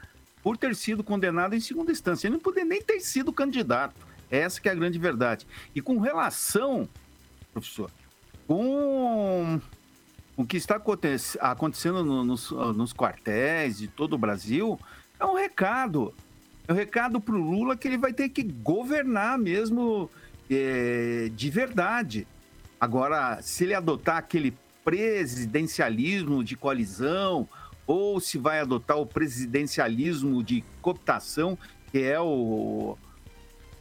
por ter sido condenado em segunda instância, ele não poderia nem ter sido candidato. Essa que é a grande verdade. E com relação, professor, com o que está acontecendo nos, nos quartéis de todo o Brasil, é um recado. É um recado para o Lula que ele vai ter que governar mesmo é, de verdade. Agora, se ele adotar aquele presidencialismo de coalizão, ou se vai adotar o presidencialismo de cooptação, que é o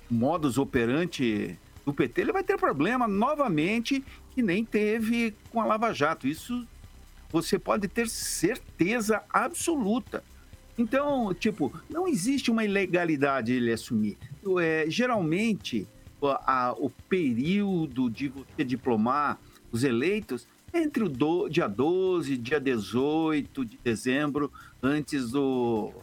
modus operandi do PT, ele vai ter problema novamente que nem teve com a Lava Jato. Isso você pode ter certeza absoluta. Então, tipo, não existe uma ilegalidade ele assumir. É, geralmente, a, a, o período de você diplomar os eleitos é entre o do, dia 12 dia 18 de dezembro, antes do,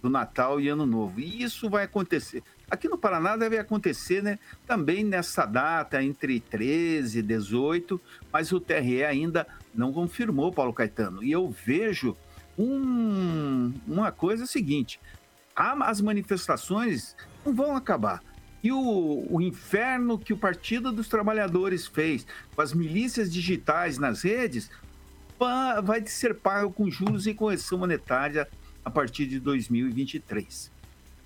do Natal e Ano Novo. E isso vai acontecer. Aqui no Paraná deve acontecer né, também nessa data, entre 13 e 18, mas o TRE ainda não confirmou, Paulo Caetano. E eu vejo um, uma coisa seguinte: as manifestações não vão acabar. E o, o, inferno que o Partido dos Trabalhadores fez com as milícias digitais nas redes vai ser pago com juros e correção monetária a partir de 2023.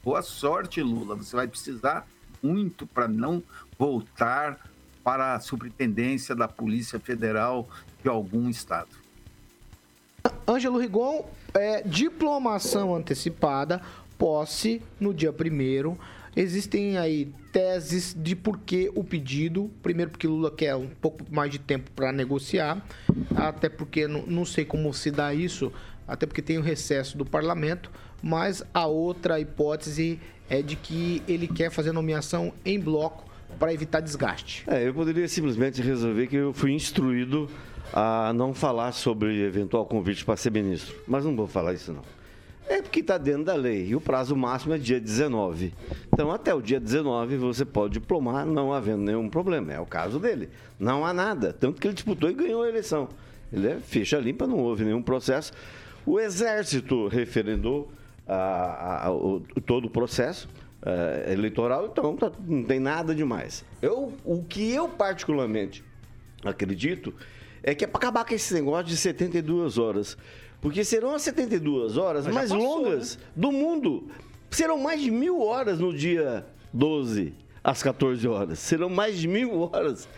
Boa sorte, Lula. Você vai precisar muito para não voltar para a superintendência da Polícia Federal de algum estado. Ângelo Rigon, é, diplomação antecipada, posse no dia primeiro. Existem aí teses de por que o pedido. Primeiro, porque Lula quer um pouco mais de tempo para negociar, até porque não, não sei como se dá isso, até porque tem o recesso do parlamento. Mas a outra hipótese é de que ele quer fazer nomeação em bloco para evitar desgaste. É, eu poderia simplesmente resolver que eu fui instruído a não falar sobre eventual convite para ser ministro. Mas não vou falar isso não. É porque está dentro da lei. E o prazo máximo é dia 19. Então, até o dia 19, você pode diplomar, não havendo nenhum problema. É o caso dele. Não há nada. Tanto que ele disputou e ganhou a eleição. Ele é ficha limpa, não houve nenhum processo. O Exército referendou a, a, a, o, todo o processo eh, eleitoral, então tá- não tem nada demais. Eu, o que eu particularmente acredito é que é para acabar com esse negócio de 72 horas. Porque serão as 72 horas Mas mais passou, longas do mundo. Serão mais de mil horas no dia 12, às 14 horas. Serão mais de mil horas.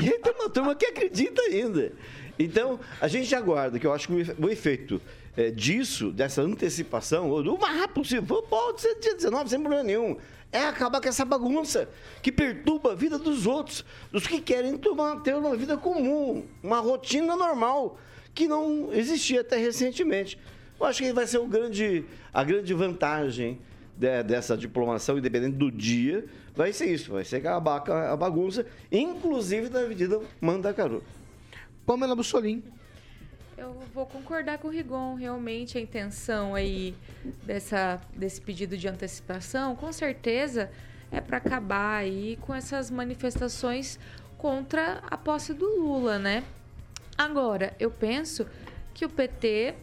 E aí tem uma turma que acredita ainda. Então, a gente aguarda, que eu acho que o efeito eh, disso, dessa antecipação, do mais rápido possível, pode ser dia 19, sem problema nenhum. É acabar com essa bagunça que perturba a vida dos outros, dos que querem tomar, ter uma vida comum, uma rotina normal, que não existia até recentemente. Eu acho que vai ser o grande, a grande vantagem de- dessa diplomação, independente do dia, vai ser isso, vai ser acabar com a bagunça, inclusive da Avenida Mandacaru. Pamela Bussolim. Eu vou concordar com o Rigon. Realmente, a intenção aí dessa, desse pedido de antecipação, com certeza, é para acabar aí com essas manifestações contra a posse do Lula, né? Agora, eu penso que o PT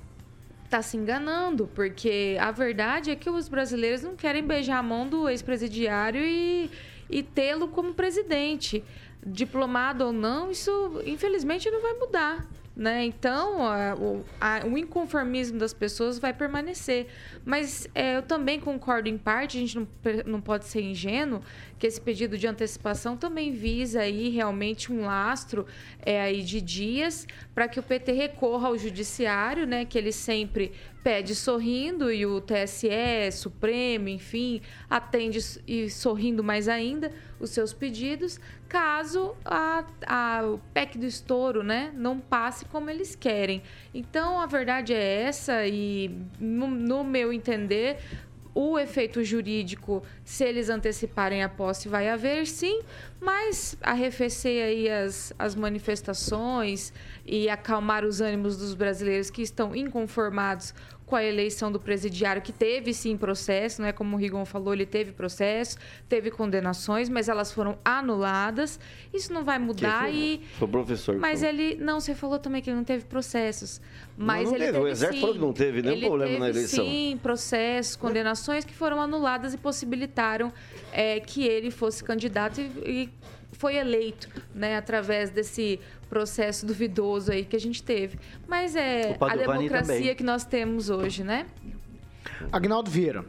tá se enganando, porque a verdade é que os brasileiros não querem beijar a mão do ex-presidiário e, e tê-lo como presidente. Diplomado ou não, isso infelizmente não vai mudar. Né? Então, a- o, a- o inconformismo das pessoas vai permanecer. Mas é, eu também concordo em parte, a gente não, não pode ser ingênuo, que esse pedido de antecipação também visa aí realmente um lastro é, aí de dias para que o PT recorra ao judiciário, né, que ele sempre pede sorrindo e o TSE, Supremo, enfim, atende e sorrindo mais ainda os seus pedidos, caso a, a, o PEC do estouro né, não passe como eles querem. Então, a verdade é essa e, no, no meu entender, o efeito jurídico, se eles anteciparem a posse, vai haver sim, mas arrefecer aí as, as manifestações e acalmar os ânimos dos brasileiros que estão inconformados com a eleição do presidiário, que teve sim processo, né? Como o Rigon falou, ele teve processo, teve condenações, mas elas foram anuladas. Isso não vai mudar foi, e. foi o professor Mas falou. ele. Não, você falou também que ele não teve processos. Mas não ele teve. O Exército sim. falou que não teve nenhum problema na teve, eleição. Sim, processos, condenações que foram anuladas e possibilitaram é, que ele fosse candidato e, e foi eleito, né, através desse processo duvidoso aí que a gente teve. Mas é a democracia também. que nós temos hoje, né? Agnaldo Vieira.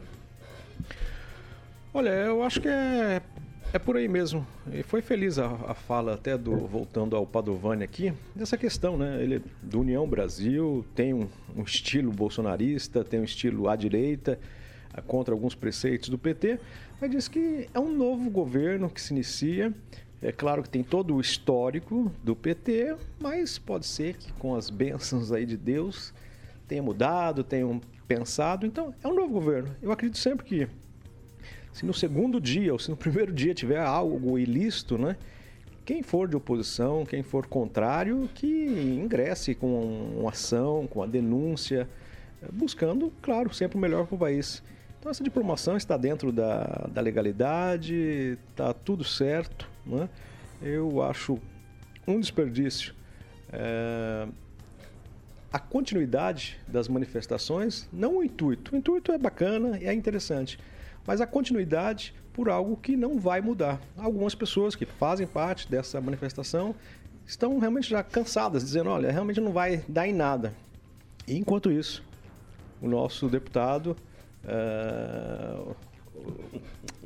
Olha, eu acho que é, é por aí mesmo. E foi feliz a, a fala até do, voltando ao Padovani aqui, dessa questão, né? Ele é do União Brasil, tem um, um estilo bolsonarista, tem um estilo à direita, contra alguns preceitos do PT, mas diz que é um novo governo que se inicia. É claro que tem todo o histórico do PT, mas pode ser que com as bênçãos aí de Deus tenha mudado, tenham pensado. Então, é um novo governo. Eu acredito sempre que se no segundo dia ou se no primeiro dia tiver algo ilícito, né? Quem for de oposição, quem for contrário, que ingresse com uma ação, com a denúncia, eh, buscando, claro, sempre o melhor para o país. Então essa diplomação está dentro da, da legalidade, está tudo certo, né? Eu acho um desperdício eh, a continuidade das manifestações, não o intuito. O intuito é bacana, é interessante, mas a continuidade por algo que não vai mudar. Algumas pessoas que fazem parte dessa manifestação estão realmente já cansadas, dizendo: olha, realmente não vai dar em nada. E enquanto isso, o nosso deputado, eh,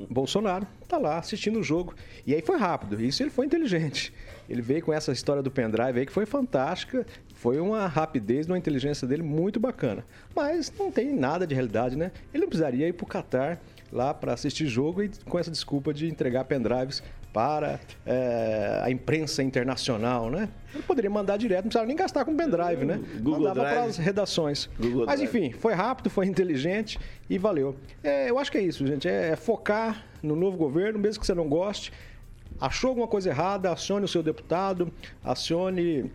Bolsonaro tá lá assistindo o jogo. E aí foi rápido. Isso ele foi inteligente. Ele veio com essa história do pendrive aí que foi fantástica. Foi uma rapidez, uma inteligência dele muito bacana. Mas não tem nada de realidade, né? Ele não precisaria ir pro Catar lá para assistir jogo e com essa desculpa de entregar pendrives para é, a imprensa internacional, né? Ele poderia mandar direto, não precisava nem gastar com pendrive, né? Google Mandava Drive. para as redações. Google Mas enfim, foi rápido, foi inteligente e valeu. É, eu acho que é isso, gente. É focar no novo governo, mesmo que você não goste. Achou alguma coisa errada, acione o seu deputado, acione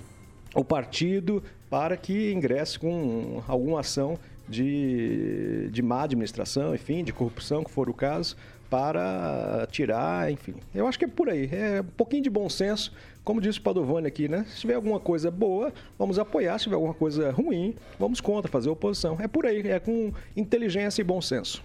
o partido para que ingresse com alguma ação de, de má administração, enfim, de corrupção, que for o caso, para tirar, enfim. Eu acho que é por aí. É um pouquinho de bom senso, como disse o Padovani aqui, né? Se tiver alguma coisa boa, vamos apoiar. Se tiver alguma coisa ruim, vamos contra, fazer oposição. É por aí, é com inteligência e bom senso.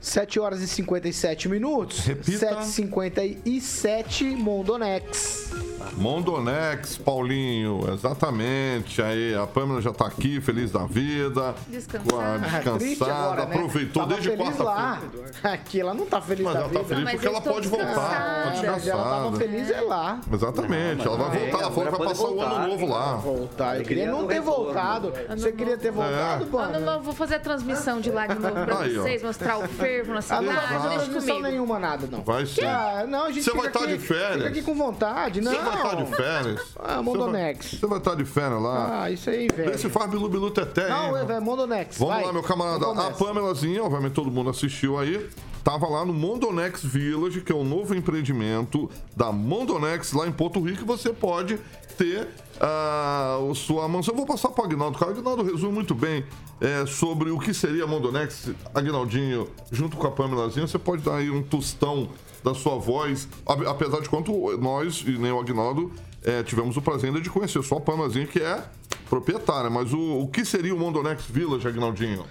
7 horas e 57 minutos. Repita. 7h57, Mondonex. Mondonex, Paulinho, exatamente. Aí a Pâmela já tá aqui, feliz da vida. Descansada. com a Ah, Descansada, agora, né? aproveitou Tava desde quarta-feira. lá. Aqui ela não tá feliz Mas da ela vida. tá feliz porque ela pode voltar. Tá descansada. Ela tava descansada. feliz é lá. Exatamente, ela vai É, voltar lá fora, vai passar o voltar. ano novo lá. Voltar. Eu queria não ter retorno. voltado. Você queria ter voltado, É. Eu não vou fazer a transmissão de lá de novo pra Aí, ó. vocês, mostrar o fervo na Ah, cidade. não vai fazer deixa transmissão comigo. nenhuma, nada, não. Vai sim. Não, a gente Você fica vai estar aqui- de férias. Fica aqui com vontade, não. Você vai estar de férias. Ah, Mondonex. Você vai, estar de férias lá. Ah, isso aí, velho. Vê se faz Bilu Bilu Teté, Não, hein? é, velho, Mondonex. Vamos vai. lá, meu camarada. A. Pamelazinha, obviamente todo mundo assistiu aí. Tava lá no Mondonex Village, que é o novo empreendimento da Mondonex lá em Porto Rico. Você pode ter a sua mansão. Eu vou passar para o Agnaldo. Cara, o Agnaldo resume muito bem é, sobre o que seria a Mondonex. Agnaldinho, junto com a Pamelazinha, você pode dar aí um tostão da sua voz. Apesar de quanto nós e nem o Agnaldo é, tivemos o prazer ainda de conhecer. Só a Pamelazinha que é proprietária. Mas o, o que seria o Mondonex Village, Agnaldinho?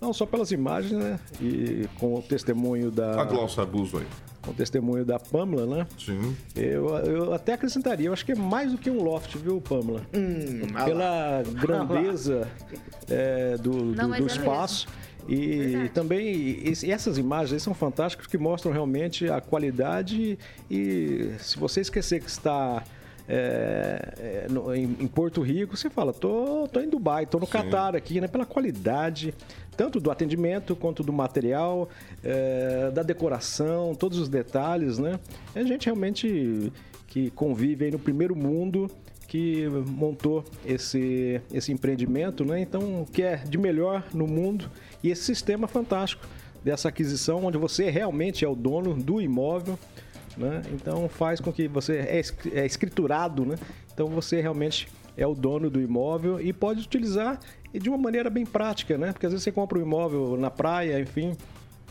Não, só pelas imagens, né? E com o testemunho da. A Glaucia Abuso aí. Com o testemunho da Pamela, né? Sim. Eu, eu até acrescentaria, eu acho que é mais do que um loft, viu, Pamela? Pela grandeza é, do, do, do é espaço. E também esse- essas imagens são fantásticas que mostram realmente a qualidade e se você esquecer que está é, é, no- em, em Porto Rico, você fala, tô, tô em Dubai, tô no Catar aqui, né? Pela qualidade, tanto do atendimento quanto do material, é, da decoração, todos os detalhes, né? É gente realmente que convive aí no primeiro mundo que montou esse, esse empreendimento, né? Então, o que é de melhor no mundo e esse sistema fantástico dessa aquisição, onde você realmente é o dono do imóvel, né? Então, faz com que você é, é escriturado, né? Então, você realmente é o dono do imóvel e pode utilizar de uma maneira bem prática, né? Porque às vezes você compra um imóvel na praia, enfim,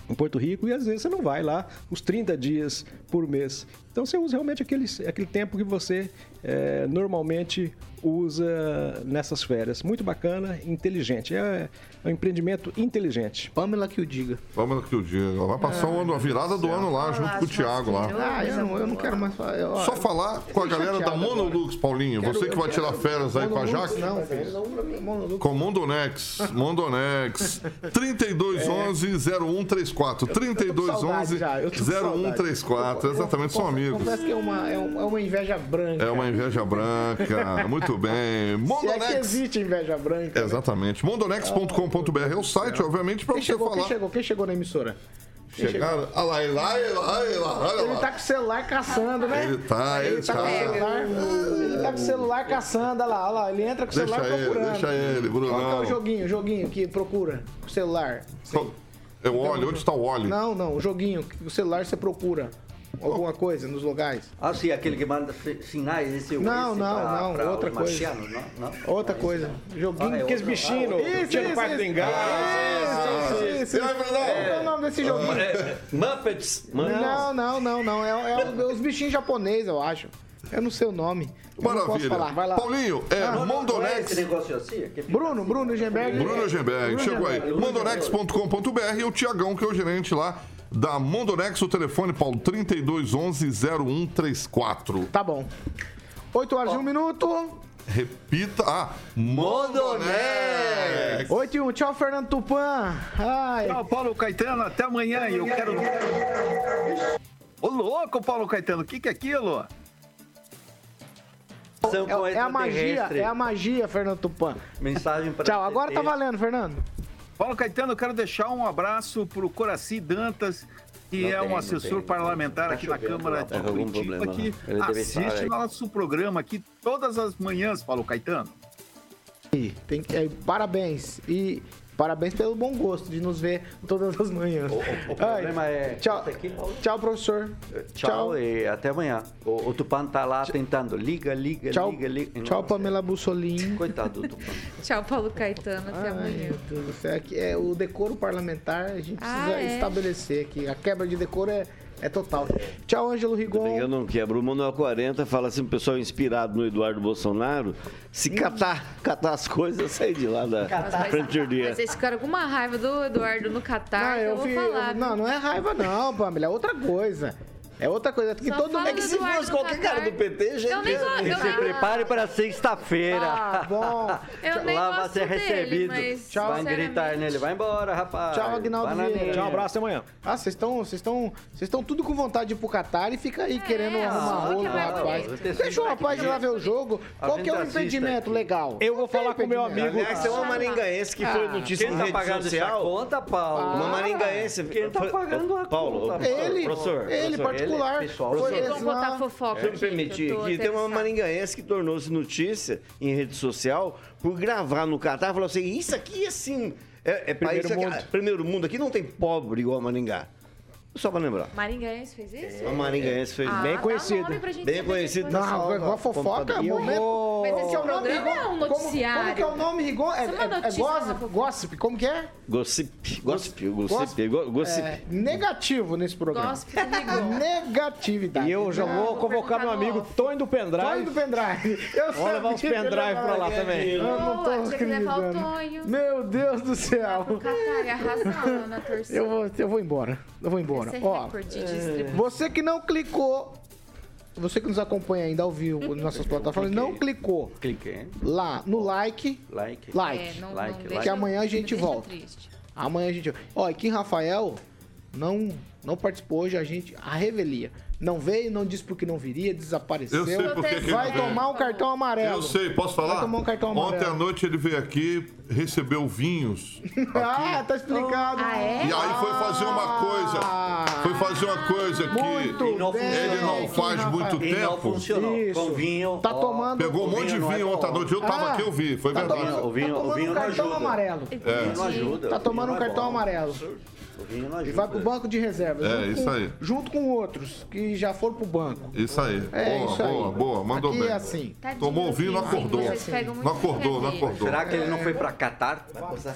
em Porto Rico e às vezes você não vai lá os 30 dias por mês. Então você usa realmente aquele, aquele tempo que você eh, normalmente usa nessas férias. Muito bacana, inteligente. É, é um empreendimento inteligente. Pamela que o diga. Vamos que o dia. Ela vai passar o ano, a virada do ano lá, junto com o Thiago lá. Ah, eu não, eu não quero mais falar. Eu- Só falar com a galera da Monolux, Paulinho. Quero- Você que vai tirar quero- férias aí com a Jaque. Não, filho. Com Mondonex, *laughs* Mondonex, 3211-0134, 3211-0134, exatamente, são amigos. Confesso que é uma, é é uma inveja branca. É uma inveja branca, *laughs* muito bem. Se é que Mondonex, existe inveja branca. né? exatamente, mondonex.com.br é o site, obviamente, para Quem você chegou, quem falar. chegou? Quem chegou na emissora? Quem Chegaram, olha lá, ele lá, ele lá, ele lá, olha Ele tá com o celular caçando, né? Ele tá, ele tá. Com o tá. celular, ele tá com o celular caçando, olha lá, olha lá. Ele entra com o Deixa celular ele, procurando. deixa ele, Qual que é o joguinho, o joguinho que procura com o celular? É o óleo, onde está o óleo? Não, não, o joguinho, o celular você procura alguma coisa nos lugares. Ah, sim, aquele que manda si- sinais, esse Não, esse não, pra- não, pra outra coisa. não? não? Outra coisa. Joguinho Ah, é que os outra- bichinhos. ah, Isso, tinha no isso, Parque isso. do Engano. Isso, isso, isso. Qual é o nome desse joguinho? Muppets. Não, não, não, não. É, é o- os bichinhos japoneses, eu acho. Eu não sei o nome. Maravilha. falar. Vai lá. Paulinho, é Ah, Não é Mondonex. esse negócio assim? Bruno, Bruno Gemberg. Bruno Gemberg, chegou aí. Mondonex.com.br e o Tiagão, que é o gerente lá da Mondonex. O telefone, Paulo, 3211-0134. Tá bom. 8 horas e 1 minuto. Repita. Ah, Mondonex. 8 e 1. Tchau, Fernando Tupan. Ai. Tchau, Paulo Caetano. Até amanhã. E eu quero. Ô, louco, Paulo Caetano. O que, que é aquilo? É, é a magia, é a magia, Fernando Tupan. Mensagem para Tchau, agora tá valendo, Fernando. Paulo Caetano, eu quero deixar um abraço pro Coraci Dantas, que Não é tem, um assessor tem. parlamentar Tá aqui na Câmara lá, de tá algum Curitiba, problema que assiste nosso programa aqui todas as manhãs, Paulo Caetano. Tem que, é, parabéns. E parabéns pelo bom gosto de nos ver todas as manhãs. O problema é. Tchau, tchau, professor. Tchau, e até amanhã. O, o Tupan tá lá tentando. Liga, liga, Tchau, liga, liga. tchau Pamela Bussolini. *laughs* Coitado do Tupan. *laughs* Tchau, Paulo Caetano. Até Ai, amanhã. Deus. Aqui é o decoro parlamentar, a gente Ah, precisa é? estabelecer aqui. A quebra de decoro é, é total. Tchau, Ângelo Rigon. Eu não quebro. O Manuel 40 fala assim, o pessoal inspirado no Eduardo Bolsonaro, se catar, catar as coisas, sair de lá da frente do dia. Mas vocês ficaram com uma raiva do Eduardo no Catar, que eu, vou vi- falar. eu- não, não é raiva não, Pamela, é outra coisa. É outra coisa. Que Só todo mundo... do Eduardo no Catar. Eu nem go- eu Se prepare para sexta-feira. Ah, bom. *laughs* Eu nem Lá vai ser dele, recebido. mas, Vai sinceramente- gritar nele. Vai embora, rapaz. Tchau, Agnaldo. Vieira. Tchau, abraço, até amanhã. Ah, vocês estão vocês estão vocês estão tudo com vontade de ir pro Catar e fica aí querendo arrumar que rolo, vai rapaz. Deixa o rapaz ir lá ver o jogo. A Qual que é o gente impedimento legal? Eu vou falar com o meu amigo. Aliás, tem uma maringaense que foi Ah, notícia em tá rede social. conta, Paulo? Uma maringaense. Quem tá pagando a Paulo, conta? professor, Ele, professor, ele professor, particular. pessoal, Foi esse botar lá. fofoca Se eu me permitir, que tem uma maringaense que tornou-se notícia em rede social por gravar no Catar. Falou assim: Isso aqui, assim, é, é Primeiro aqui- mundo. primeiro mundo. Aqui não tem pobre igual a Maringá. Só pra lembrar. Maringaense fez isso? A maringaense fez Ah, bem conhecido. Bem conhecido. Não, igual fofoca, momento. Mas esse Como que é o nome, Rigon? é um Como- noticiário. Como, que é o nome, Rigon? É, é é, é gossip, fofoca. gossip, como que é? Gossip. Gossip. Gossip. go- Gossip. É, negativo nesse programa. Gossip Rigon. *laughs* Negatividade. E eu já vou convocar meu amigo Tony do Pendrive. Tony do pendrive. *laughs* Eu Vamos levar os pendrive pra lá também. Eu não tô Boa, tinha que levar o acreditando. Tonho. Meu Deus do céu. Vou, eu vou embora. Eu vou embora. Ó, você que não clicou, você que nos acompanha ainda ao vivo nas *laughs* nossas plataformas, não clicou Cliquei. lá no like, Like. like. É, não, like, não deixa- Que amanhã a gente volta. triste. Amanhã a gente. Ó, e Kim Rafael não, não participou hoje, a gente. A revelia. Não veio, não disse porque não viria, desapareceu. Eu sei Vai tomar um cartão amarelo. Eu sei, posso falar? Vai tomar um cartão Ontem amarelo. à noite ele veio aqui, recebeu vinhos. *laughs* ah, tá explicado. Ah, é? E aí foi fazer uma coisa. Foi fazer uma coisa que Muito ele não faz muito E não tempo. funcionou. Isso. Com vinho. Tá ó, tomando- Pegou um o monte de é vinho bom. ontem à noite. Eu tava Ah, aqui, eu vi. Foi tá verdade. tomando, O vinho- tá o vinho um não cartão ajuda. amarelo. O vinho não ajuda. Tá o tomando um é cartão amarelo. O vinho não E vai pro banco de reservas. É, junto isso com- aí. Junto com outros que já foram pro banco. Isso aí. É boa, isso aí. boa, boa. Mandou Aqui bem. é assim. Tadinho Tomou do vinho, não acordou. Não acordou, não acordou. Será que ele não foi pra Catar?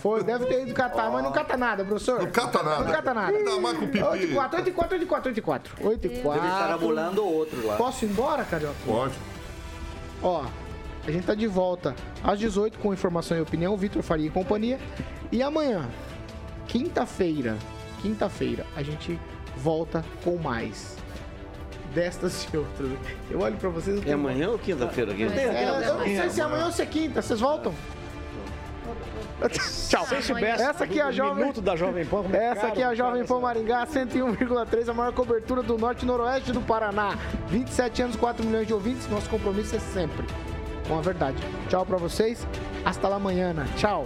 Foi, deve ter ido catar, mas não cata nada, professor. Não cata nada. Não cata nada. Ainda mais com pipi. 8 e 4, 8 e 4, 8 e 4, 8 e 4. 8 e Deve 4. estar amulando o outro lá. Posso ir embora, Carioca? Pode. Ó, a gente tá de volta às 18 com informação e opinião, Vitor Faria e companhia. E amanhã, quinta-feira, quinta-feira, a gente volta com mais destas e outras. Eu olho pra vocês... É amanhã ou quinta-feira? aqui? É, eu não sei se é amanhã ou se é quinta. Vocês voltam? Tchau. Se soubesse Essa aqui é a Jovem... minuto da Jovem Pan. é Essa caro, aqui é a cara, Jovem Pan Maringá, 101,3, a maior cobertura do norte e noroeste do Paraná. 27 anos, 4 milhões de ouvintes. Nosso compromisso é sempre com a verdade. Tchau pra vocês. Hasta la manhã. Tchau.